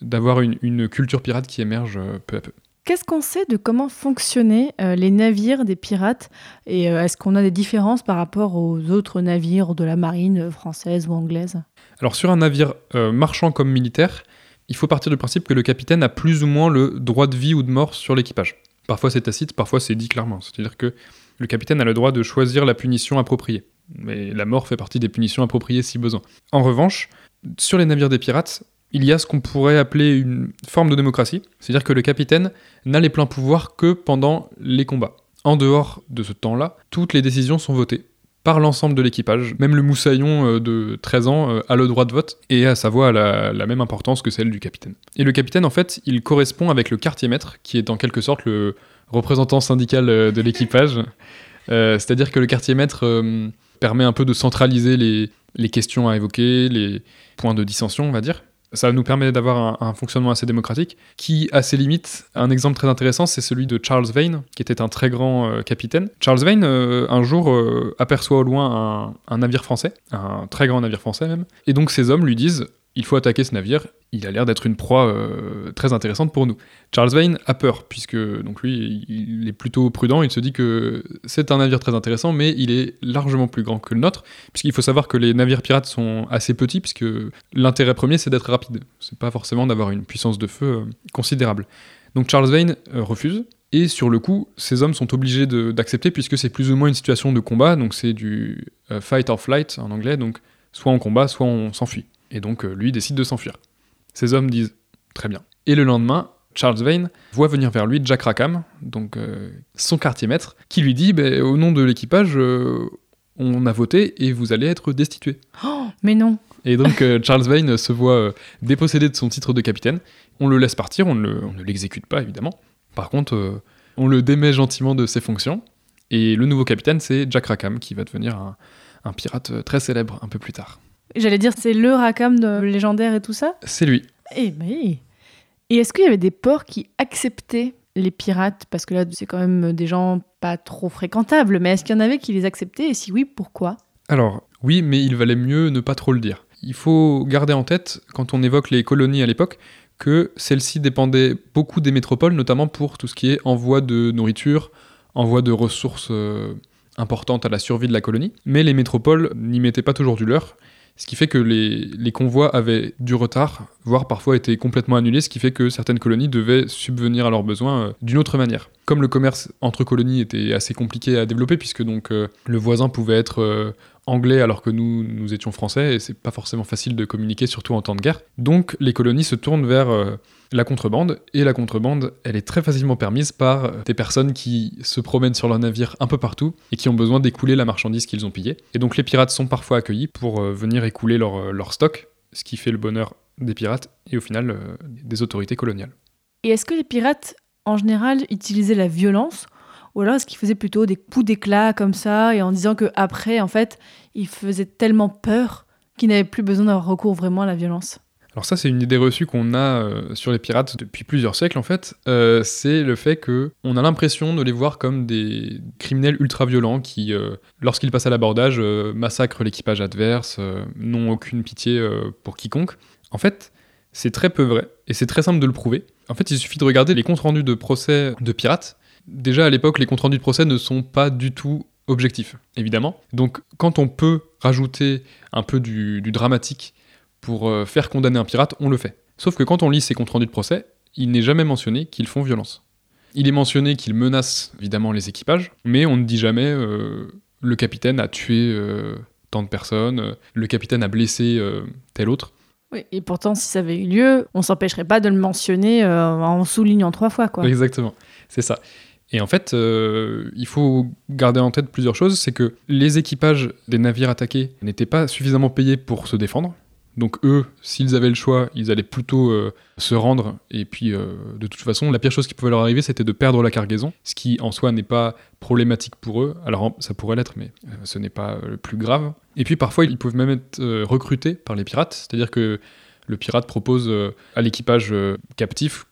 d'avoir une, culture pirate qui émerge peu à peu. Qu'est-ce qu'on sait de comment fonctionnaient euh, les navires des pirates Et euh, est-ce qu'on a des différences par rapport aux autres navires de la marine française ou anglaise? Alors sur un navire euh, marchand comme militaire, il faut partir du principe que le capitaine a plus ou moins le droit de vie ou de mort sur l'équipage. Parfois c'est tacite, parfois c'est dit clairement. C'est-à-dire que le capitaine a le droit de choisir la punition appropriée. Mais la mort fait partie des punitions appropriées si besoin. En revanche, sur les navires des pirates, il y a ce qu'on pourrait appeler une forme de démocratie, c'est-à-dire que le capitaine n'a les pleins pouvoirs que pendant les combats. En dehors de ce temps-là, toutes les décisions sont votées par l'ensemble de l'équipage. Même le moussaillon euh, de 13 ans euh, a le droit de vote et a sa voix a la, la même importance que celle du capitaine. Et le capitaine, en fait, il correspond avec le quartier-maître, qui est en quelque sorte le représentant syndical euh, de l'équipage. [LAUGHS] Euh, C'est-à-dire que le quartier-maître euh, permet un peu de centraliser les, les questions à évoquer, les points de dissension, on va dire. Ça nous permet d'avoir un, fonctionnement assez démocratique qui a ses limites. Un exemple très intéressant, c'est celui de Charles Vane, qui était un très grand euh, capitaine. Charles Vane, euh, un jour, euh, aperçoit au loin un navire français, un très grand navire français même, et donc ses hommes lui disent il faut attaquer ce navire, il a l'air d'être une proie euh, très intéressante pour nous. Charles Vane a peur, puisque donc lui, il est plutôt prudent, il se dit que c'est un navire très intéressant, mais il est largement plus grand que le nôtre, puisqu'il faut savoir que les navires pirates sont assez petits, puisque l'intérêt premier, c'est d'être rapide. C'est pas forcément d'avoir une puissance de feu euh, considérable. Donc Charles Vane euh, refuse, et sur le coup, ces hommes sont obligés d'accepter, puisque c'est plus ou moins une situation de combat, donc c'est du fight or flight en anglais, donc soit on combat, soit on s'enfuit. Et donc euh, lui décide de s'enfuir. Ces hommes disent très bien. Et le lendemain, Charles Vane voit venir vers lui Jack Rackham, donc euh, son quartier maître, qui lui dit Ben, au nom de l'équipage, euh, on a voté et vous allez être destitué. Mais non. Et donc euh, Charles Vane se voit dépossédé de son titre de capitaine. On le laisse partir, on, ne le- on ne l'exécute pas évidemment. Par contre, on le démet gentiment de ses fonctions. Et le nouveau capitaine, c'est Jack Rackham, qui va devenir un, un pirate très célèbre un peu plus tard. J'allais dire, c'est le Rackham de légendaire et tout ça C'est lui. Eh ben. Et est-ce qu'il y avait des ports qui acceptaient les pirates? Parce que là, c'est quand même des gens pas trop fréquentables, mais est-ce qu'il y en avait qui les acceptaient? Et si oui, pourquoi? Alors, oui, mais il valait mieux ne pas trop le dire. Il faut garder en tête, quand on évoque les colonies à l'époque, que celles-ci dépendaient beaucoup des métropoles, notamment pour tout ce qui est envoi de nourriture, envoi de ressources euh, importantes à la survie de la colonie. Mais les métropoles n'y mettaient pas toujours du leur, ce qui fait que les, convois avaient du retard, voire parfois étaient complètement annulés, ce qui fait que certaines colonies devaient subvenir à leurs besoins euh, d'une autre manière. Comme le commerce entre colonies était assez compliqué à développer, puisque donc euh, le voisin pouvait être euh, anglais alors que nous, nous étions français, et c'est pas forcément facile de communiquer, surtout en temps de guerre. Donc les colonies se tournent vers euh, la contrebande, et la contrebande, elle est très facilement permise par euh, des personnes qui se promènent sur leur navire un peu partout, et qui ont besoin d'écouler la marchandise qu'ils ont pillée. Et donc les pirates sont parfois accueillis pour euh, venir écouler leur, leur stock, ce qui fait le bonheur des pirates, et au final des autorités coloniales. Et est-ce que les pirates, en général, utilisaient la violence Ou alors est-ce qu'ils faisaient plutôt des coups d'éclat comme ça, et en disant que après, en fait, ils faisaient tellement peur qu'ils n'avaient plus besoin d'avoir recours vraiment à la violence? Alors ça, c'est une idée reçue qu'on a euh, sur les pirates depuis plusieurs siècles en fait. Euh, c'est le fait que on a l'impression de les voir comme des criminels ultra violents qui, euh, lorsqu'ils passent à l'abordage, massacrent l'équipage adverse, n'ont aucune pitié pour quiconque. En fait, c'est très peu vrai et c'est très simple de le prouver. En fait, il suffit de regarder les comptes rendus de procès de pirates. Déjà à l'époque, les comptes rendus de procès ne sont pas du tout objectifs, évidemment. Donc, quand on peut rajouter un peu du, du dramatique pour euh, faire condamner un pirate, on le fait. Sauf que quand on lit ces comptes rendus de procès, il n'est jamais mentionné qu'ils font violence. Il est mentionné qu'ils menacent évidemment les équipages, mais on ne dit jamais euh, le capitaine a tué euh, tant de personnes, le capitaine a blessé tel autre. Oui, et pourtant, si ça avait eu lieu, on s'empêcherait pas de le mentionner euh, en soulignant trois fois, quoi. Exactement, c'est ça. Et en fait, euh, il faut garder en tête plusieurs choses, c'est que les équipages des navires attaqués n'étaient pas suffisamment payés pour se défendre. Donc eux, s'ils avaient le choix, ils allaient plutôt euh, se rendre. Et puis, euh, de toute façon, la pire chose qui pouvait leur arriver, c'était de perdre la cargaison, ce qui en soi n'est pas problématique pour eux. Alors ça pourrait l'être, mais ce n'est pas le plus grave. Et puis parfois, ils peuvent même être recrutés par les pirates, c'est-à-dire que le pirate propose à l'équipage captif,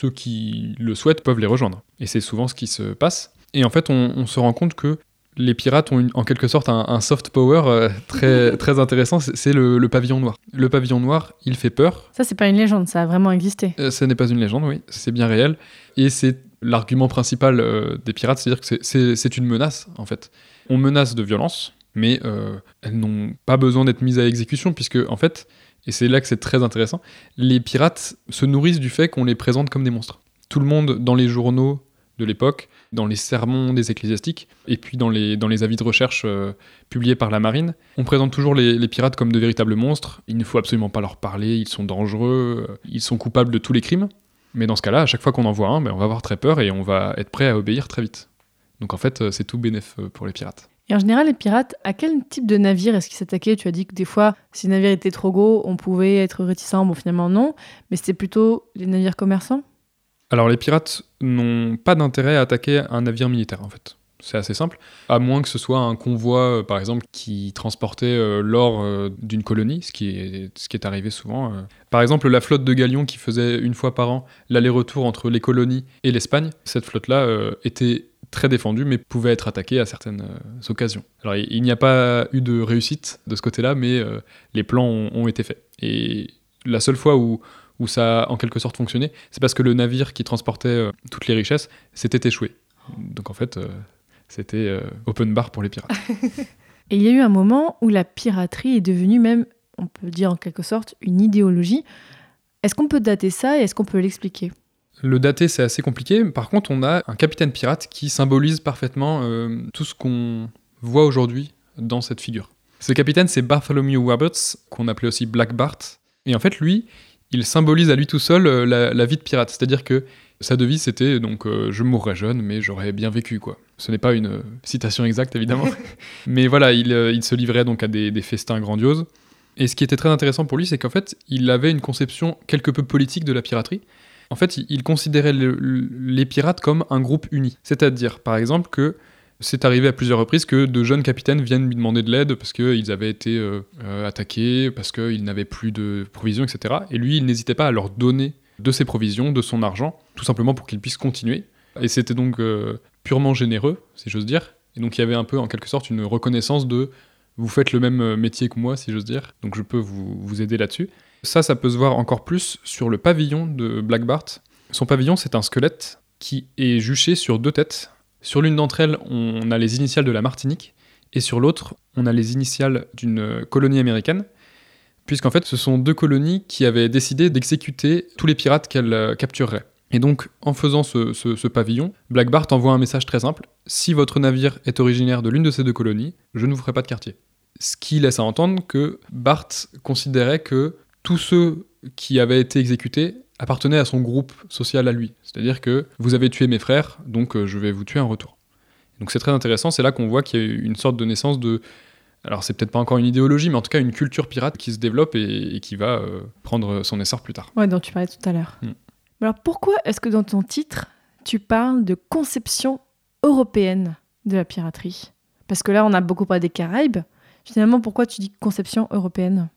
ceux qui le souhaitent peuvent les rejoindre. Et c'est souvent ce qui se passe. Et en fait, on, on se rend compte que les pirates ont une- en quelque sorte un, un soft power euh, très, [LAUGHS] très intéressant, c'est le, le pavillon noir. Le pavillon noir, il fait peur. Ça, c'est pas une légende, ça a vraiment existé. Euh, ce n'est pas une légende, oui, c'est bien réel. Et c'est l'argument principal euh, des pirates, c'est-à-dire que c'est une menace, en fait. On menace de violence, mais euh, elles n'ont pas besoin d'être mises à exécution, puisque, en fait, et c'est là que c'est très intéressant, les pirates se nourrissent du fait qu'on les présente comme des monstres. Tout le monde, dans les journaux de l'époque, dans les sermons des ecclésiastiques, et puis dans les, dans les avis de recherche euh, publiés par la marine, on présente toujours les, pirates comme de véritables monstres. Il ne faut absolument pas leur parler, ils sont dangereux, euh, ils sont coupables de tous les crimes. Mais dans ce cas-là, à chaque fois qu'on en voit un, ben, on va avoir très peur et on va être prêt à obéir très vite. Donc en fait, euh, c'est tout bénéf pour les pirates. Et en général, les pirates, à quel type de navire est-ce qu'ils s'attaquaient? Tu as dit que des fois, si le navire était trop gros, on pouvait être réticent. Bon, finalement, non. Mais c'était plutôt les navires commerçants? Alors les pirates n'ont pas d'intérêt à attaquer un navire militaire en fait. C'est assez simple, à moins que ce soit un convoi, euh, par exemple, qui transportait euh, l'or euh, d'une colonie, ce qui, est, arrivé souvent. Par exemple, la flotte de galions qui faisait une fois par an l'aller-retour entre les colonies et l'Espagne, cette flotte-là était très défendue, mais pouvait être attaquée à certaines euh, occasions. Alors il, n'y a pas eu de réussite de ce côté-là, mais euh, les plans ont, été faits. Et la seule fois où, ça a en quelque sorte fonctionné, c'est parce que le navire qui transportait euh, toutes les richesses s'était échoué. Donc en fait, c'était open bar pour les pirates. [LAUGHS] Et il y a eu un moment où la piraterie est devenue même, on peut dire en quelque sorte, une idéologie. Est-ce qu'on peut dater ça et est-ce qu'on peut l'expliquer? Le dater, c'est assez compliqué. Par contre, on a un capitaine pirate qui symbolise parfaitement euh, tout ce qu'on voit aujourd'hui dans cette figure. Ce capitaine, c'est Bartholomew Roberts, qu'on appelait aussi Black Bart. Et en fait, lui, il symbolise à lui tout seul euh, la, la vie de pirate. C'est-à-dire que sa devise, c'était donc euh, Je mourrai jeune, mais j'aurais bien vécu, quoi. Ce n'est pas une citation exacte, évidemment. [LAUGHS] mais voilà, il, il se livrait donc à des, des festins grandioses. Et ce qui était très intéressant pour lui, c'est qu'en fait, il avait une conception quelque peu politique de la piraterie. En fait, il- considérait le- le- les pirates comme un groupe uni. C'est-à-dire, par exemple, que c'est arrivé à plusieurs reprises que de jeunes capitaines viennent lui demander de l'aide parce qu'ils avaient été euh, euh, attaqués, parce qu'ils n'avaient plus de provisions, etc. Et lui, il n'hésitait pas à leur donner de ses provisions, de son argent, tout simplement pour qu'ils puissent continuer. Et c'était donc euh, purement généreux, si j'ose dire. Et donc il y avait un peu, en quelque sorte, une reconnaissance de vous faites le même métier que moi, si j'ose dire, donc je peux vous, vous aider là-dessus. Ça, ça peut se voir encore plus sur le pavillon de Black Bart. Son pavillon, c'est un squelette qui est juché sur deux têtes. Sur l'une d'entre elles, on a les initiales de la Martinique, et sur l'autre, on a les initiales d'une colonie américaine, puisqu'en fait, ce sont deux colonies qui avaient décidé d'exécuter tous les pirates qu'elles euh, captureraient. Et donc, en faisant ce pavillon, Black Bart envoie un message très simple si votre navire est originaire de l'une de ces deux colonies, je ne vous ferai pas de quartier. Ce qui laisse à entendre que Bart considérait que tous ceux qui avaient été exécutés appartenaient à son groupe social à lui. C'est-à-dire que vous avez tué mes frères, donc euh, je vais vous tuer en retour. Donc c'est très intéressant, c'est là qu'on voit qu'il y a une sorte de naissance de... Alors c'est peut-être pas encore une idéologie, mais en tout cas une culture pirate qui se développe et, et qui va euh, prendre son essor plus tard. Ouais, dont tu parlais tout à l'heure. Mm. Alors pourquoi est-ce que dans ton titre, tu parles de conception européenne de la piraterie? Parce que là, on a beaucoup parlé des Caraïbes. Finalement, pourquoi tu dis conception européenne?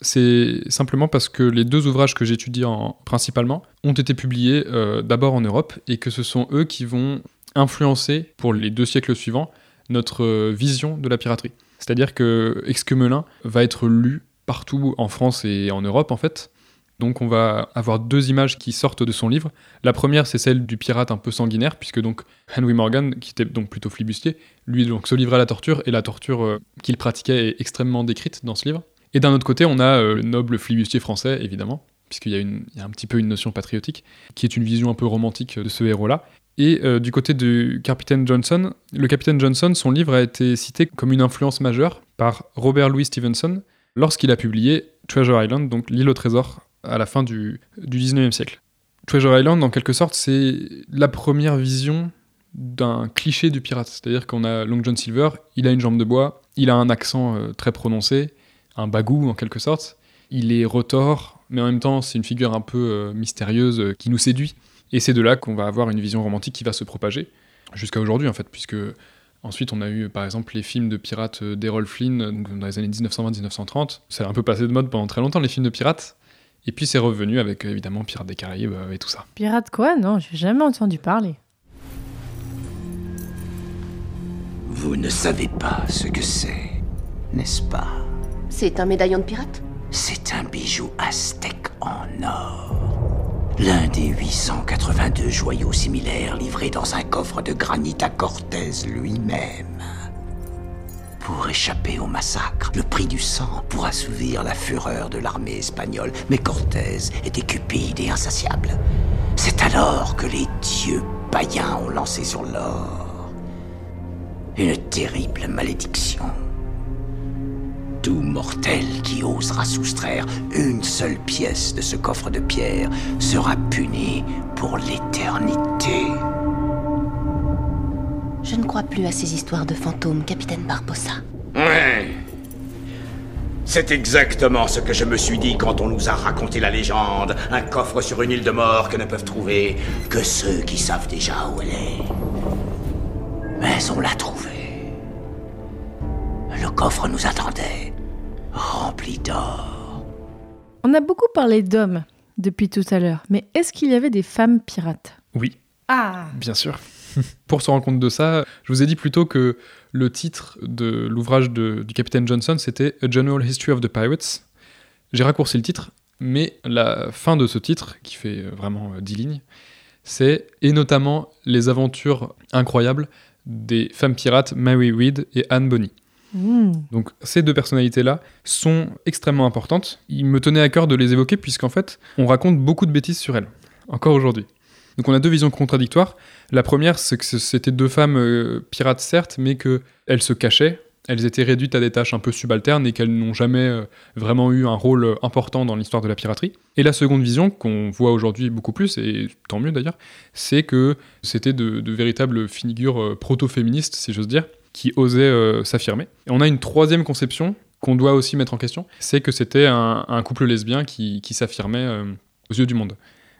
C'est simplement parce que les deux ouvrages que j'étudie en- principalement ont été publiés euh, d'abord en Europe et que ce sont eux qui vont influencer pour les deux siècles suivants notre euh, vision de la piraterie. C'est-à-dire que Exquemelin va être lu partout en France et en Europe en fait? Donc on va avoir deux images qui sortent de son livre. La première c'est celle du pirate un peu sanguinaire puisque donc Henry Morgan qui était donc plutôt flibustier, lui se livrait à la torture et la torture euh, qu'il pratiquait est extrêmement décrite dans ce livre. Et d'un autre côté, on a euh, le noble flibustier français, évidemment, puisqu'il y, a un petit peu une notion patriotique, qui est une vision un peu romantique de ce héros-là. Et euh, du côté du capitaine Johnson, le capitaine Johnson, son livre a été cité comme une influence majeure par Robert Louis Stevenson lorsqu'il a publié Treasure Island, donc l'île au trésor, à la fin du, du 19e siècle. Treasure Island, en quelque sorte, c'est la première vision d'un cliché du pirate. C'est-à-dire qu'on a Long John Silver, il a une jambe de bois, il a un accent euh, très prononcé, un bagou en quelque sorte. Il est retors, mais en même temps, c'est une figure un peu euh, mystérieuse euh, qui nous séduit. Et c'est de là qu'on va avoir une vision romantique qui va se propager, jusqu'à aujourd'hui en fait, puisque ensuite on a eu par exemple les films de pirates euh, d'Errol Flynn donc, dans les années 1920-1930. Ça a un peu passé de mode pendant très longtemps les films de pirates. Et puis c'est revenu avec évidemment Pirates des Caraïbes euh, et tout ça. Pirate quoi? Non, j'ai jamais entendu parler. Vous ne savez pas ce que c'est, n'est-ce pas? C'est un médaillon de pirate C'est un bijou aztèque en or. L'un des 882 joyaux similaires livrés dans un coffre de granit à Cortés lui-même. Pour échapper au massacre, le prix du sang pour assouvir la fureur de l'armée espagnole. Mais Cortés était cupide et insatiable. C'est alors que les dieux païens ont lancé sur l'or une terrible malédiction. Tout mortel qui osera soustraire une seule pièce de ce coffre de pierre sera puni pour l'éternité. Je ne crois plus à ces histoires de fantômes, capitaine Barbossa. Ouais. C'est exactement ce que je me suis dit quand on nous a raconté la légende. Un coffre sur une île de mort que ne peuvent trouver Que ceux qui savent déjà où elle est. Mais on l'a trouvée. Coffre nous attendait, rempli d'or. On a beaucoup parlé d'hommes depuis tout à l'heure, mais est-ce qu'il y avait des femmes pirates? Oui, Ah bien sûr. [LAUGHS] Pour se rendre compte de ça, je vous ai dit plutôt que le titre de l'ouvrage de- du capitaine Johnson, c'était A General History of the Pirates. J'ai raccourci le titre, mais la fin de ce titre, qui fait euh, vraiment euh, 10 lignes, c'est et notamment les aventures incroyables des femmes pirates Mary Read et Anne Bonny. Hmm. Donc ces deux personnalités-là sont extrêmement importantes. Il me tenait à cœur de les évoquer puisqu'en fait, on raconte beaucoup de bêtises sur elles, encore aujourd'hui. Donc on a deux visions contradictoires. La première, c'est que c'était deux femmes euh, pirates certes, mais qu'elles se cachaient, elles étaient réduites à des tâches un peu subalternes et qu'elles n'ont jamais euh, vraiment eu un rôle euh, important dans l'histoire de la piraterie. Et la seconde vision, qu'on voit aujourd'hui beaucoup plus, et tant mieux d'ailleurs, c'est que c'était de, véritables figures proto-féministes, si j'ose dire, qui osaient euh, s'affirmer. Et on a une troisième conception qu'on doit aussi mettre en question, c'est que c'était un, couple lesbien qui, qui s'affirmait euh, aux yeux du monde.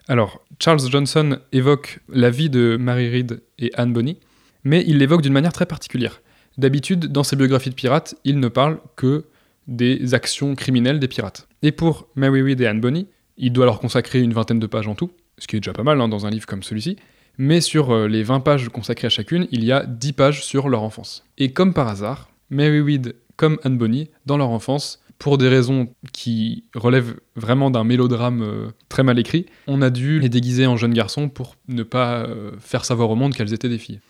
Alors, Charles Johnson évoque la vie de Mary Read et Anne Bonny, mais il l'évoque d'une manière très particulière. D'habitude, dans ses biographies de pirates, il ne parle que des actions criminelles des pirates. Et pour Mary Read et Anne Bonny, il doit leur consacrer une vingtaine de pages en tout, ce qui est déjà pas mal hein, dans un livre comme celui-ci, mais sur euh, les 20 pages consacrées à chacune, il y a 10 pages sur leur enfance. Et comme par hasard, Mary Read comme Anne Bonny, dans leur enfance, pour des raisons qui relèvent vraiment d'un mélodrame euh, très mal écrit, on a dû les déguiser en jeunes garçons pour ne pas euh, faire savoir au monde qu'elles étaient des filles.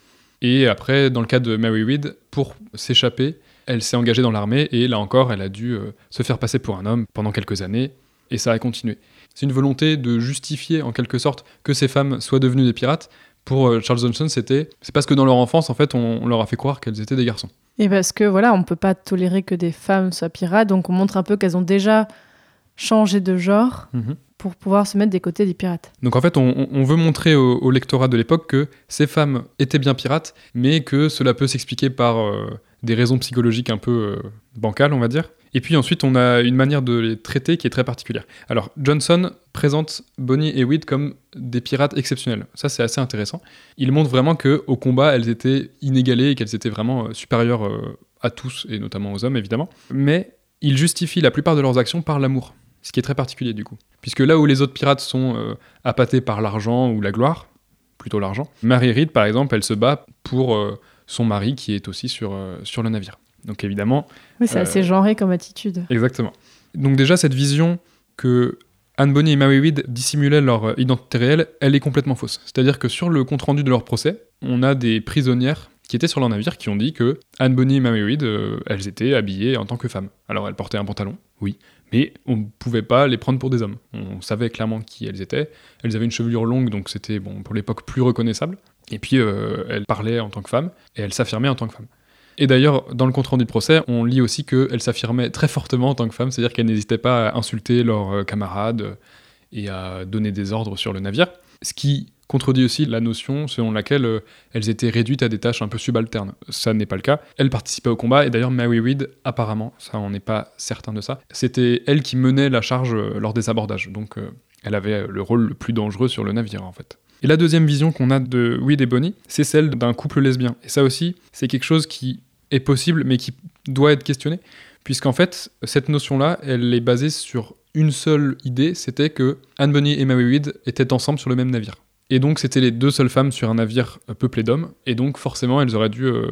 Et après, dans le cas de Mary Read, pour s'échapper, elle s'est engagée dans l'armée et là encore, elle a dû se faire passer pour un homme pendant quelques années et ça a continué. C'est une volonté de justifier en quelque sorte que ces femmes soient devenues des pirates. Pour euh, Charles Johnson, c'était c'est parce que dans leur enfance, en fait, on, on leur a fait croire qu'elles étaient des garçons. Et parce que voilà, on peut pas tolérer que des femmes soient pirates, donc on montre un peu qu'elles ont déjà changé de genre Mhm. pour pouvoir se mettre des côtés des pirates. Donc en fait, on, veut montrer au, au lectorat de l'époque que ces femmes étaient bien pirates, mais que cela peut s'expliquer par euh, des raisons psychologiques un peu euh, bancales, on va dire. Et puis ensuite, on a une manière de les traiter qui est très particulière. Alors, Johnson présente Bonnie et Weed comme des pirates exceptionnels. Ça, c'est assez intéressant. Il montre vraiment que au combat, elles étaient inégalées et qu'elles étaient vraiment euh, supérieures à tous, et notamment aux hommes, évidemment. Mais il justifie la plupart de leurs actions par l'amour, ce qui est très particulier du coup. Puisque là où les autres pirates sont euh, appâtés par l'argent ou la gloire, plutôt l'argent, Mary Read, par exemple, elle se bat pour euh, son mari qui est aussi sur, euh, sur le navire. Donc évidemment, Mais c'est Euh, assez genré comme attitude. Exactement. Donc déjà, cette vision que Anne Bonny et Mary Read dissimulaient leur identité réelle, elle est complètement fausse. C'est-à-dire que sur le compte-rendu de leur procès, on a des prisonnières qui étaient sur leur navire qui ont dit que Anne Bonny et Mary Read, euh, elles étaient habillées en tant que femmes. Alors elles portaient un pantalon, oui, mais on ne pouvait pas les prendre pour des hommes. On savait clairement qui elles étaient. Elles avaient une chevelure longue, donc c'était bon pour l'époque plus reconnaissable. Et puis euh, elles parlaient en tant que femmes et elles s'affirmaient en tant que femmes. Et d'ailleurs, dans le compte-rendu de procès, on lit aussi qu'elles s'affirmaient très fortement en tant que femmes, c'est-à-dire qu'elles n'hésitaient pas à insulter leurs euh, camarades euh, et à donner des ordres sur le navire. Ce qui contredit aussi la notion selon laquelle euh, elles étaient réduites à des tâches un peu subalternes. Ça n'est pas le cas. Elle participait au combat et d'ailleurs Mary Read, apparemment, ça on n'est pas certain de ça, c'était elle qui menait la charge euh, lors des abordages. Donc euh, elle avait le rôle le plus dangereux sur le navire en fait. Et la deuxième vision qu'on a de Weed et Bonnie, c'est celle d'un couple lesbien. Et ça aussi, c'est quelque chose qui est possible mais qui doit être questionné, puisqu'en fait, cette notion-là, elle est basée sur une seule idée, c'était que Anne Bonny et Mary Read étaient ensemble sur le même navire. Et donc c'était les deux seules femmes sur un navire peuplé d'hommes, et donc forcément elles auraient dû euh,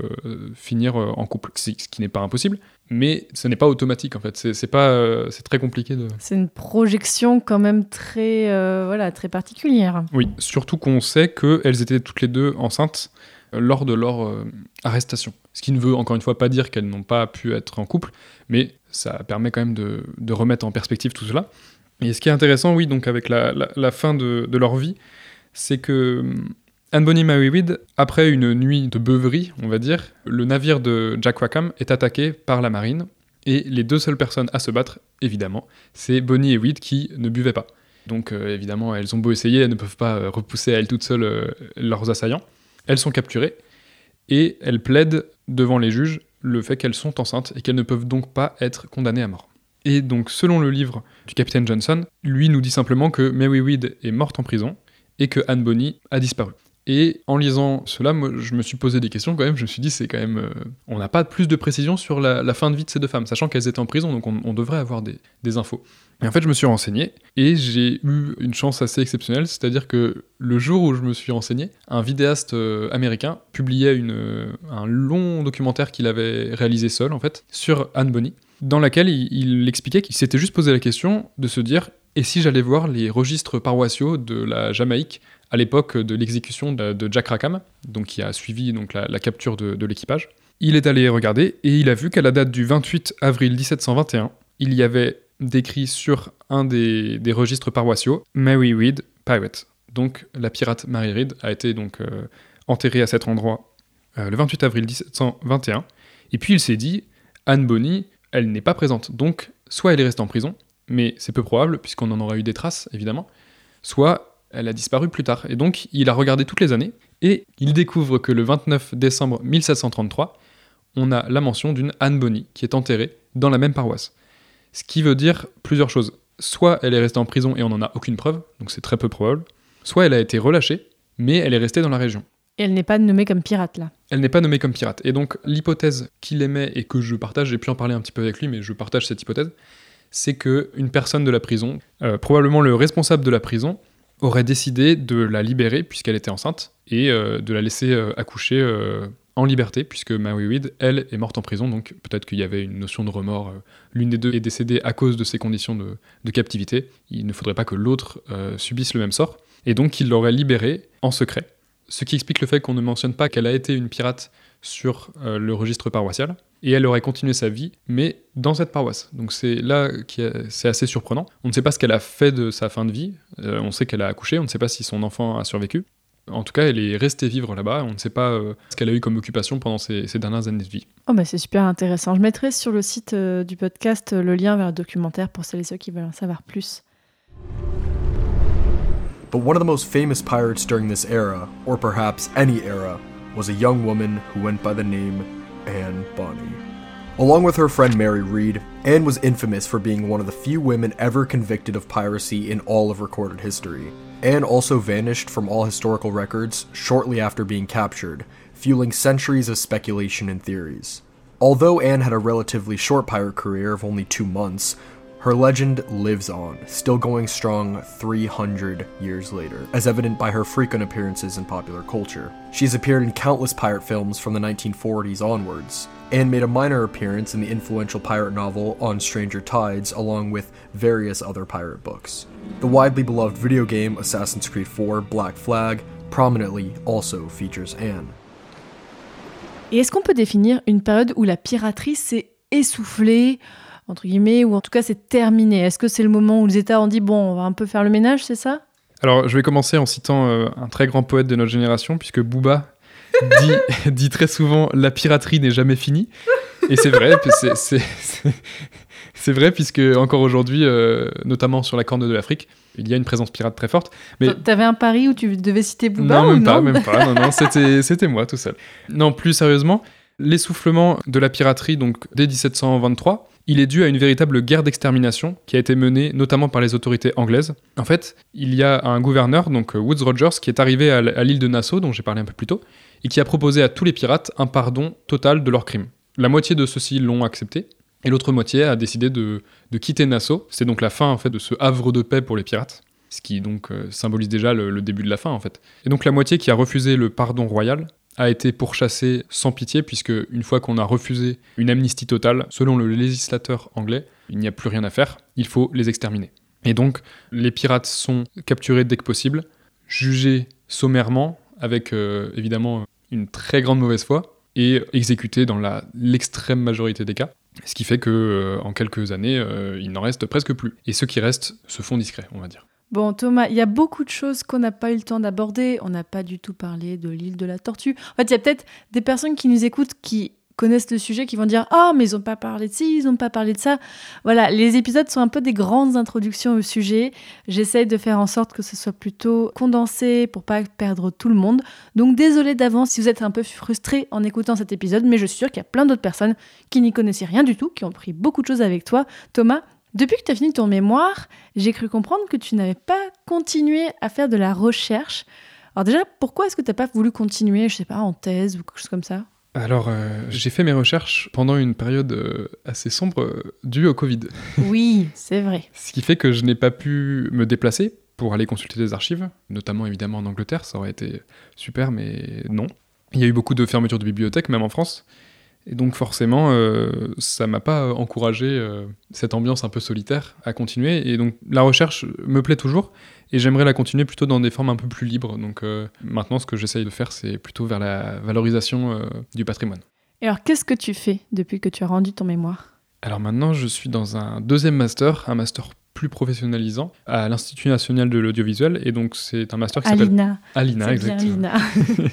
finir euh, en couple, ce qui n'est pas impossible, mais ce n'est pas automatique en fait, c'est pas, euh, c'est très compliqué de... C'est une projection quand même très, voilà, très particulière. Oui, surtout qu'on sait qu'elles étaient toutes les deux enceintes lors de leur arrestation. Ce qui ne veut encore une fois pas dire qu'elles n'ont pas pu être en couple, mais ça permet quand même de, de remettre en perspective tout cela. Et ce qui est intéressant, oui, donc avec la, la- la fin de, de leur vie, c'est que hum, Anne Bonny Mary Read, après une nuit de beuverie, on va dire, le navire de Jack Rackham est attaqué par la marine, et les deux seules personnes à se battre, évidemment, c'est Bonnie et Reed qui ne buvaient pas. Donc euh, évidemment, elles ont beau essayer, elles ne peuvent pas euh, repousser à elles toutes seules euh, leurs assaillants. Elles sont capturées et elles plaident devant les juges le fait qu'elles sont enceintes et qu'elles ne peuvent donc pas être condamnées à mort. Et donc selon le livre du capitaine Johnson, lui nous dit simplement que Mary Read est morte en prison et que Anne Bonny a disparu. Et en lisant cela, moi, je me suis posé des questions quand même. Je me suis dit, c'est quand même. euh, on n'a pas plus de précision sur la, fin de vie de ces deux femmes, sachant qu'elles étaient en prison, donc on, devrait avoir des, infos. Et en fait, je me suis renseigné et j'ai eu une chance assez exceptionnelle, c'est-à-dire que le jour où je me suis renseigné, un vidéaste euh, américain publiait euh, un long documentaire qu'il avait réalisé seul, en fait, sur Anne Bonny, dans laquelle il, il expliquait qu'il s'était juste posé la question de se dire et si j'allais voir les registres paroissiaux de la Jamaïque à l'époque de l'exécution de, Jack Rackham, donc qui a suivi la, capture de, l'équipage. Il est allé regarder et il a vu qu'à la date du 28 avril 1721, il y avait décrit sur un des, des registres paroissiaux Mary Read, pirate. Donc la pirate Mary Read a été donc euh, enterrée à cet endroit euh, le 28 avril 1721. Et puis il s'est dit, Anne Bonny, elle n'est pas présente. Donc soit elle est restée en prison, mais c'est peu probable puisqu'on en aura eu des traces évidemment, soit elle a disparu plus tard. Et donc, il a regardé toutes les années, et il découvre que le 29 décembre 1733, on a la mention d'une Anne Bonny qui est enterrée dans la même paroisse. Ce qui veut dire plusieurs choses. Soit elle est restée en prison et on n'en a aucune preuve, donc c'est très peu probable, soit elle a été relâchée, mais elle est restée dans la région. Et elle n'est pas nommée comme pirate là. Elle n'est pas nommée comme pirate. Et donc l'hypothèse qu'il émet et que je partage, j'ai pu en parler un petit peu avec lui, mais je partage cette hypothèse, c'est que une personne de la prison, euh, probablement le responsable de la prison, aurait décidé de la libérer puisqu'elle était enceinte et euh, de la laisser euh, accoucher en liberté puisque Mary Read, elle, est morte en prison, donc peut-être qu'il y avait une notion de remords. L'une des deux est décédée à cause de ses conditions de, de captivité. Il ne faudrait pas que l'autre subisse le même sort. Et donc il l'aurait libérée en secret. Ce qui explique le fait qu'on ne mentionne pas qu'elle a été une pirate sur le registre paroissial, et elle aurait continué sa vie, mais dans cette paroisse. Donc c'est là que c'est assez surprenant. On ne sait pas ce qu'elle a fait de sa fin de vie, Euh, on sait qu'elle a accouché, on ne sait pas si son enfant a survécu. En tout cas, elle est restée vivre là-bas, on ne sait pas euh, ce qu'elle a eu comme occupation pendant ses, ses dernières années de vie. Oh bah c'est super intéressant. Je mettrai sur le site euh, du podcast le lien vers le documentaire pour celles et ceux qui veulent en savoir plus. But one of the most famous pirates during this era, or perhaps any era, was a young woman who went by the name Anne Bonny. Along with her friend Mary Read, Anne was infamous for being one of the few women ever convicted of piracy in all of recorded history. Anne also vanished from all historical records shortly after being captured, fueling centuries of speculation and theories. Although Anne had a relatively short pirate career of only two months, her legend lives on, still going strong 300 years later, as evident by her frequent appearances in popular culture. She's appeared in countless pirate films from the 1940s onwards, and made a minor appearance in the influential pirate novel On Stranger Tides, along with various other pirate books. The widely beloved video game Assassin's Creed 4 Black Flag prominently also features Anne. Et est-ce qu'on peut définir une période où la piraterie s'est essoufflée, entre guillemets, ou en tout cas c'est terminé Est-ce que c'est le moment où les États ont dit bon, on va un peu faire le ménage, c'est ça? Alors, je vais commencer en citant euh, un très grand poète de notre génération, puisque Booba [LAUGHS] dit, [LAUGHS] dit très souvent La piraterie n'est jamais finie. Et c'est vrai, c'est- vrai, puisque encore aujourd'hui, euh, notamment sur la corne de l'Afrique, il y a une présence pirate très forte. Mais T'avais un pari où tu devais citer Booba non, ou même pas, non? même pas. Non, non, [LAUGHS] c'était moi tout seul. Non, plus sérieusement, l'essoufflement de la piraterie, donc dès 1723, il est dû à une véritable guerre d'extermination qui a été menée notamment par les autorités anglaises. En fait, il y a un gouverneur, donc euh, Woodes Rogers, qui est arrivé à l'île de Nassau, dont j'ai parlé un peu plus tôt, et qui a proposé à tous les pirates un pardon total de leurs crimes. La moitié de ceux-ci l'ont accepté, et l'autre moitié a décidé de, quitter Nassau. C'est donc la fin en fait de ce havre de paix pour les pirates, ce qui donc euh, symbolise déjà le début de la fin en fait. Et donc la moitié qui a refusé le pardon royal a été pourchassée sans pitié, puisque une fois qu'on a refusé une amnistie totale, selon le législateur anglais, il n'y a plus rien à faire, il faut les exterminer. Et donc les pirates sont capturés dès que possible, jugés sommairement, avec euh, évidemment une très grande mauvaise foi, et exécutés dans l'extrême majorité des cas. Ce qui fait que euh, en quelques années, euh, il n'en reste presque plus. Et ceux qui restent se font discrets, on va dire. Bon, Thomas, il y a beaucoup de choses qu'on n'a pas eu le temps d'aborder. On n'a pas du tout parlé de l'île de la Tortue. En fait, il y a peut-être des personnes qui nous écoutent qui connaissent le sujet, qui vont dire Ah, mais ils n'ont pas parlé de ci, ils n'ont pas parlé de ça. Voilà, les épisodes sont un peu des grandes introductions au sujet. J'essaye de faire en sorte que ce soit plutôt condensé pour pas perdre tout le monde. Donc, désolé d'avance si vous êtes un peu frustré en écoutant cet épisode, mais je suis sûre qu'il y a plein d'autres personnes qui n'y connaissaient rien du tout, qui ont pris beaucoup de choses avec toi. Thomas, depuis que tu as fini ton mémoire, j'ai cru comprendre que tu n'avais pas continué à faire de la recherche. Alors déjà, pourquoi est-ce que tu n'as pas voulu continuer, je sais pas, en thèse ou quelque chose comme ça? Alors, euh, j'ai fait mes recherches pendant une période euh, assez sombre euh, due au Covid. [LAUGHS] Oui, c'est vrai. Ce qui fait que je n'ai pas pu me déplacer pour aller consulter des archives, notamment évidemment en Angleterre, ça aurait été super, mais non. Il y a eu beaucoup de fermetures de bibliothèques, même en France. Et donc forcément, euh, ça m'a pas encouragé euh, cette ambiance un peu solitaire à continuer. Et donc la recherche me plaît toujours, et j'aimerais la continuer plutôt dans des formes un peu plus libres. Donc euh, maintenant, ce que j'essaye de faire, c'est plutôt vers la valorisation euh, du patrimoine. Et alors, qu'est-ce que tu fais depuis que tu as rendu ton mémoire? Alors maintenant, je suis dans un deuxième master, un master plus professionnalisant, à l'Institut national de l'audiovisuel. Et donc, c'est un master qui s'appelle Alina. Alina, bien exactement. Alina. [LAUGHS]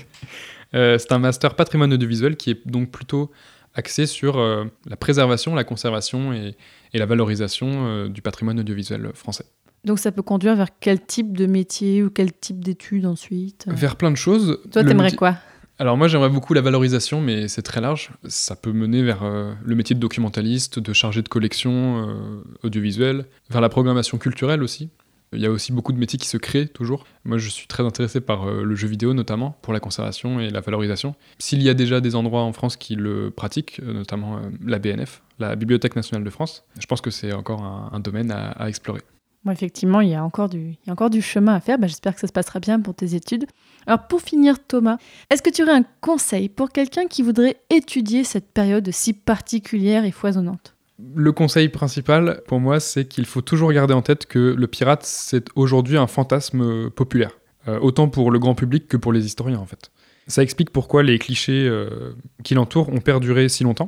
Euh, c'est un master patrimoine audiovisuel qui est donc plutôt axé sur euh, la préservation, la conservation et, et la valorisation euh, du patrimoine audiovisuel français. Donc ça peut conduire vers quel type de métier ou quel type d'études ensuite Vers plein de choses. Toi, t'aimerais métier- quoi? Alors moi j'aimerais beaucoup la valorisation, mais c'est très large. Ça peut mener vers euh, le métier de documentaliste, de chargé de collection euh, audiovisuelle, vers la programmation culturelle aussi. Il y a aussi beaucoup de métiers qui se créent toujours. Moi je suis très intéressé par euh, le jeu vidéo notamment, pour la conservation et la valorisation. S'il y a déjà des endroits en France qui le pratiquent, euh, notamment euh, la BNF, la Bibliothèque nationale de France, je pense que c'est encore un, domaine à- explorer. Effectivement, il y, a encore du, il y a encore du chemin à faire. Bah, J'espère que ça se passera bien pour tes études. Alors, pour finir, Thomas, est-ce que tu aurais un conseil pour quelqu'un qui voudrait étudier cette période si particulière et foisonnante? Le conseil principal pour moi, c'est qu'il faut toujours garder en tête que le pirate, c'est aujourd'hui un fantasme populaire, Euh, autant pour le grand public que pour les historiens en fait. Ça explique pourquoi les clichés euh, qui l'entourent ont perduré si longtemps,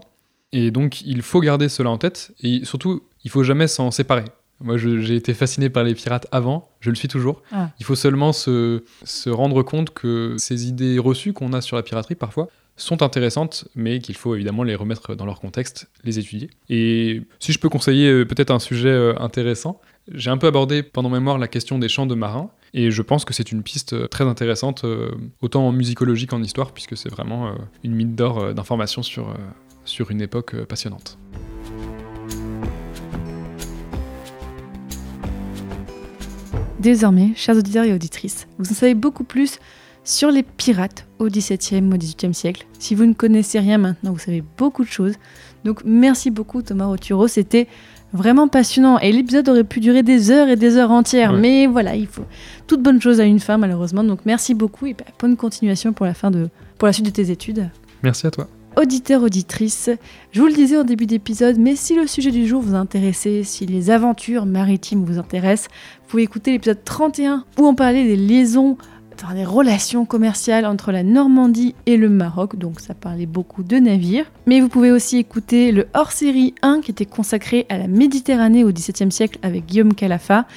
et donc il faut garder cela en tête, et surtout, il faut jamais s'en séparer. Moi, j'ai été fasciné par les pirates avant, je le suis toujours. Ah. Il faut seulement se, se rendre compte que ces idées reçues qu'on a sur la piraterie parfois sont intéressantes, mais qu'il faut évidemment les remettre dans leur contexte, les étudier. Et si je peux conseiller euh, peut-être un sujet euh, intéressant, j'ai un peu abordé pendant mémoire la question des chants de marins, et je pense que c'est une piste euh, très intéressante, autant en musicologie qu'en histoire, puisque c'est vraiment une mine d'or d'informations sur, sur une époque passionnante. Désormais, chers auditeurs et auditrices, vous en savez beaucoup plus sur les pirates au XVIIe, au XVIIIe siècle. Si vous ne connaissez rien maintenant, vous savez beaucoup de choses. Donc merci beaucoup Thomas Roturo, c'était vraiment passionnant. Et l'épisode aurait pu durer des heures et des heures entières. Ouais. Mais voilà, il faut toute bonne chose à une fin malheureusement. Donc merci beaucoup et bah, bonne continuation pour la, fin de, pour la suite de tes études. Merci à toi. Auditeurs, auditrices, je vous le disais au début d'épisode, mais si le sujet du jour vous intéresse, si les aventures maritimes vous intéressent, vous pouvez écouter l'épisode 31 où on parlait des liaisons, enfin, des relations commerciales entre la Normandie et le Maroc, donc ça parlait beaucoup de navires. Mais vous pouvez aussi écouter le hors-série 1 qui était consacré à la Méditerranée au XVIIe siècle avec Guillaume Calafa.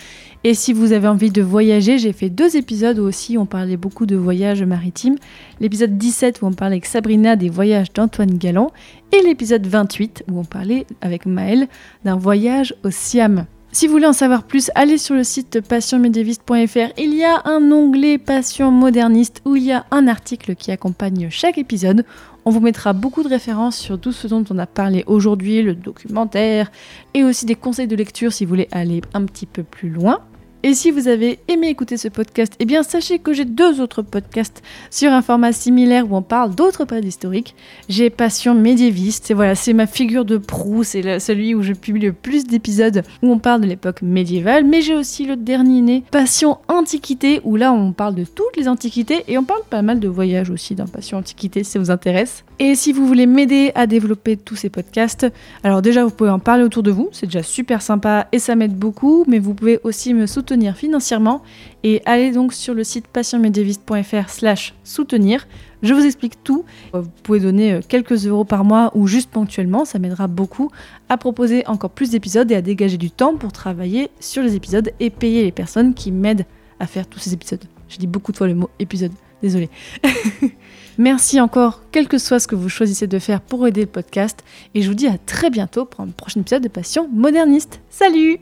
Et si vous avez envie de voyager, j'ai fait deux épisodes où aussi on parlait beaucoup de voyages maritimes. L'épisode 17 où on parlait avec Sabrina des voyages d'Antoine Galland et l'épisode 28 où on parlait avec Maël d'un voyage au Siam. Si vous voulez en savoir plus, allez sur le site passionmédiéviste.fr. Il y a un onglet Passion moderniste où il y a un article qui accompagne chaque épisode. On vous mettra beaucoup de références sur tout ce dont on a parlé aujourd'hui, le documentaire, et aussi des conseils de lecture si vous voulez aller un petit peu plus loin. Et si vous avez aimé écouter ce podcast, eh bien sachez que j'ai deux autres podcasts sur un format similaire où on parle d'autres périodes historiques. J'ai Passion médiéviste, et voilà, c'est ma figure de proue, c'est celui où je publie le plus d'épisodes où on parle de l'époque médiévale, mais j'ai aussi le dernier né, Passion antiquité, où là on parle de toutes les antiquités et on parle pas mal de voyages aussi dans Passion antiquité si ça vous intéresse. Et si vous voulez m'aider à développer tous ces podcasts, alors déjà vous pouvez en parler autour de vous, c'est déjà super sympa et ça m'aide beaucoup, mais vous pouvez aussi me soutenir financièrement et allez donc sur le site passionmédiéviste.fr slash soutenir. Je vous explique tout. Vous pouvez donner euh, quelques euros par mois ou juste ponctuellement, ça m'aidera beaucoup à proposer encore plus d'épisodes et à dégager du temps pour travailler sur les épisodes et payer les personnes qui m'aident à faire tous ces épisodes. J'ai dit beaucoup de fois le mot épisode, désolé. [LAUGHS] Merci encore, quel que soit ce que vous choisissez de faire pour aider le podcast. Et je vous dis à très bientôt pour un prochain épisode de Passion moderniste. Salut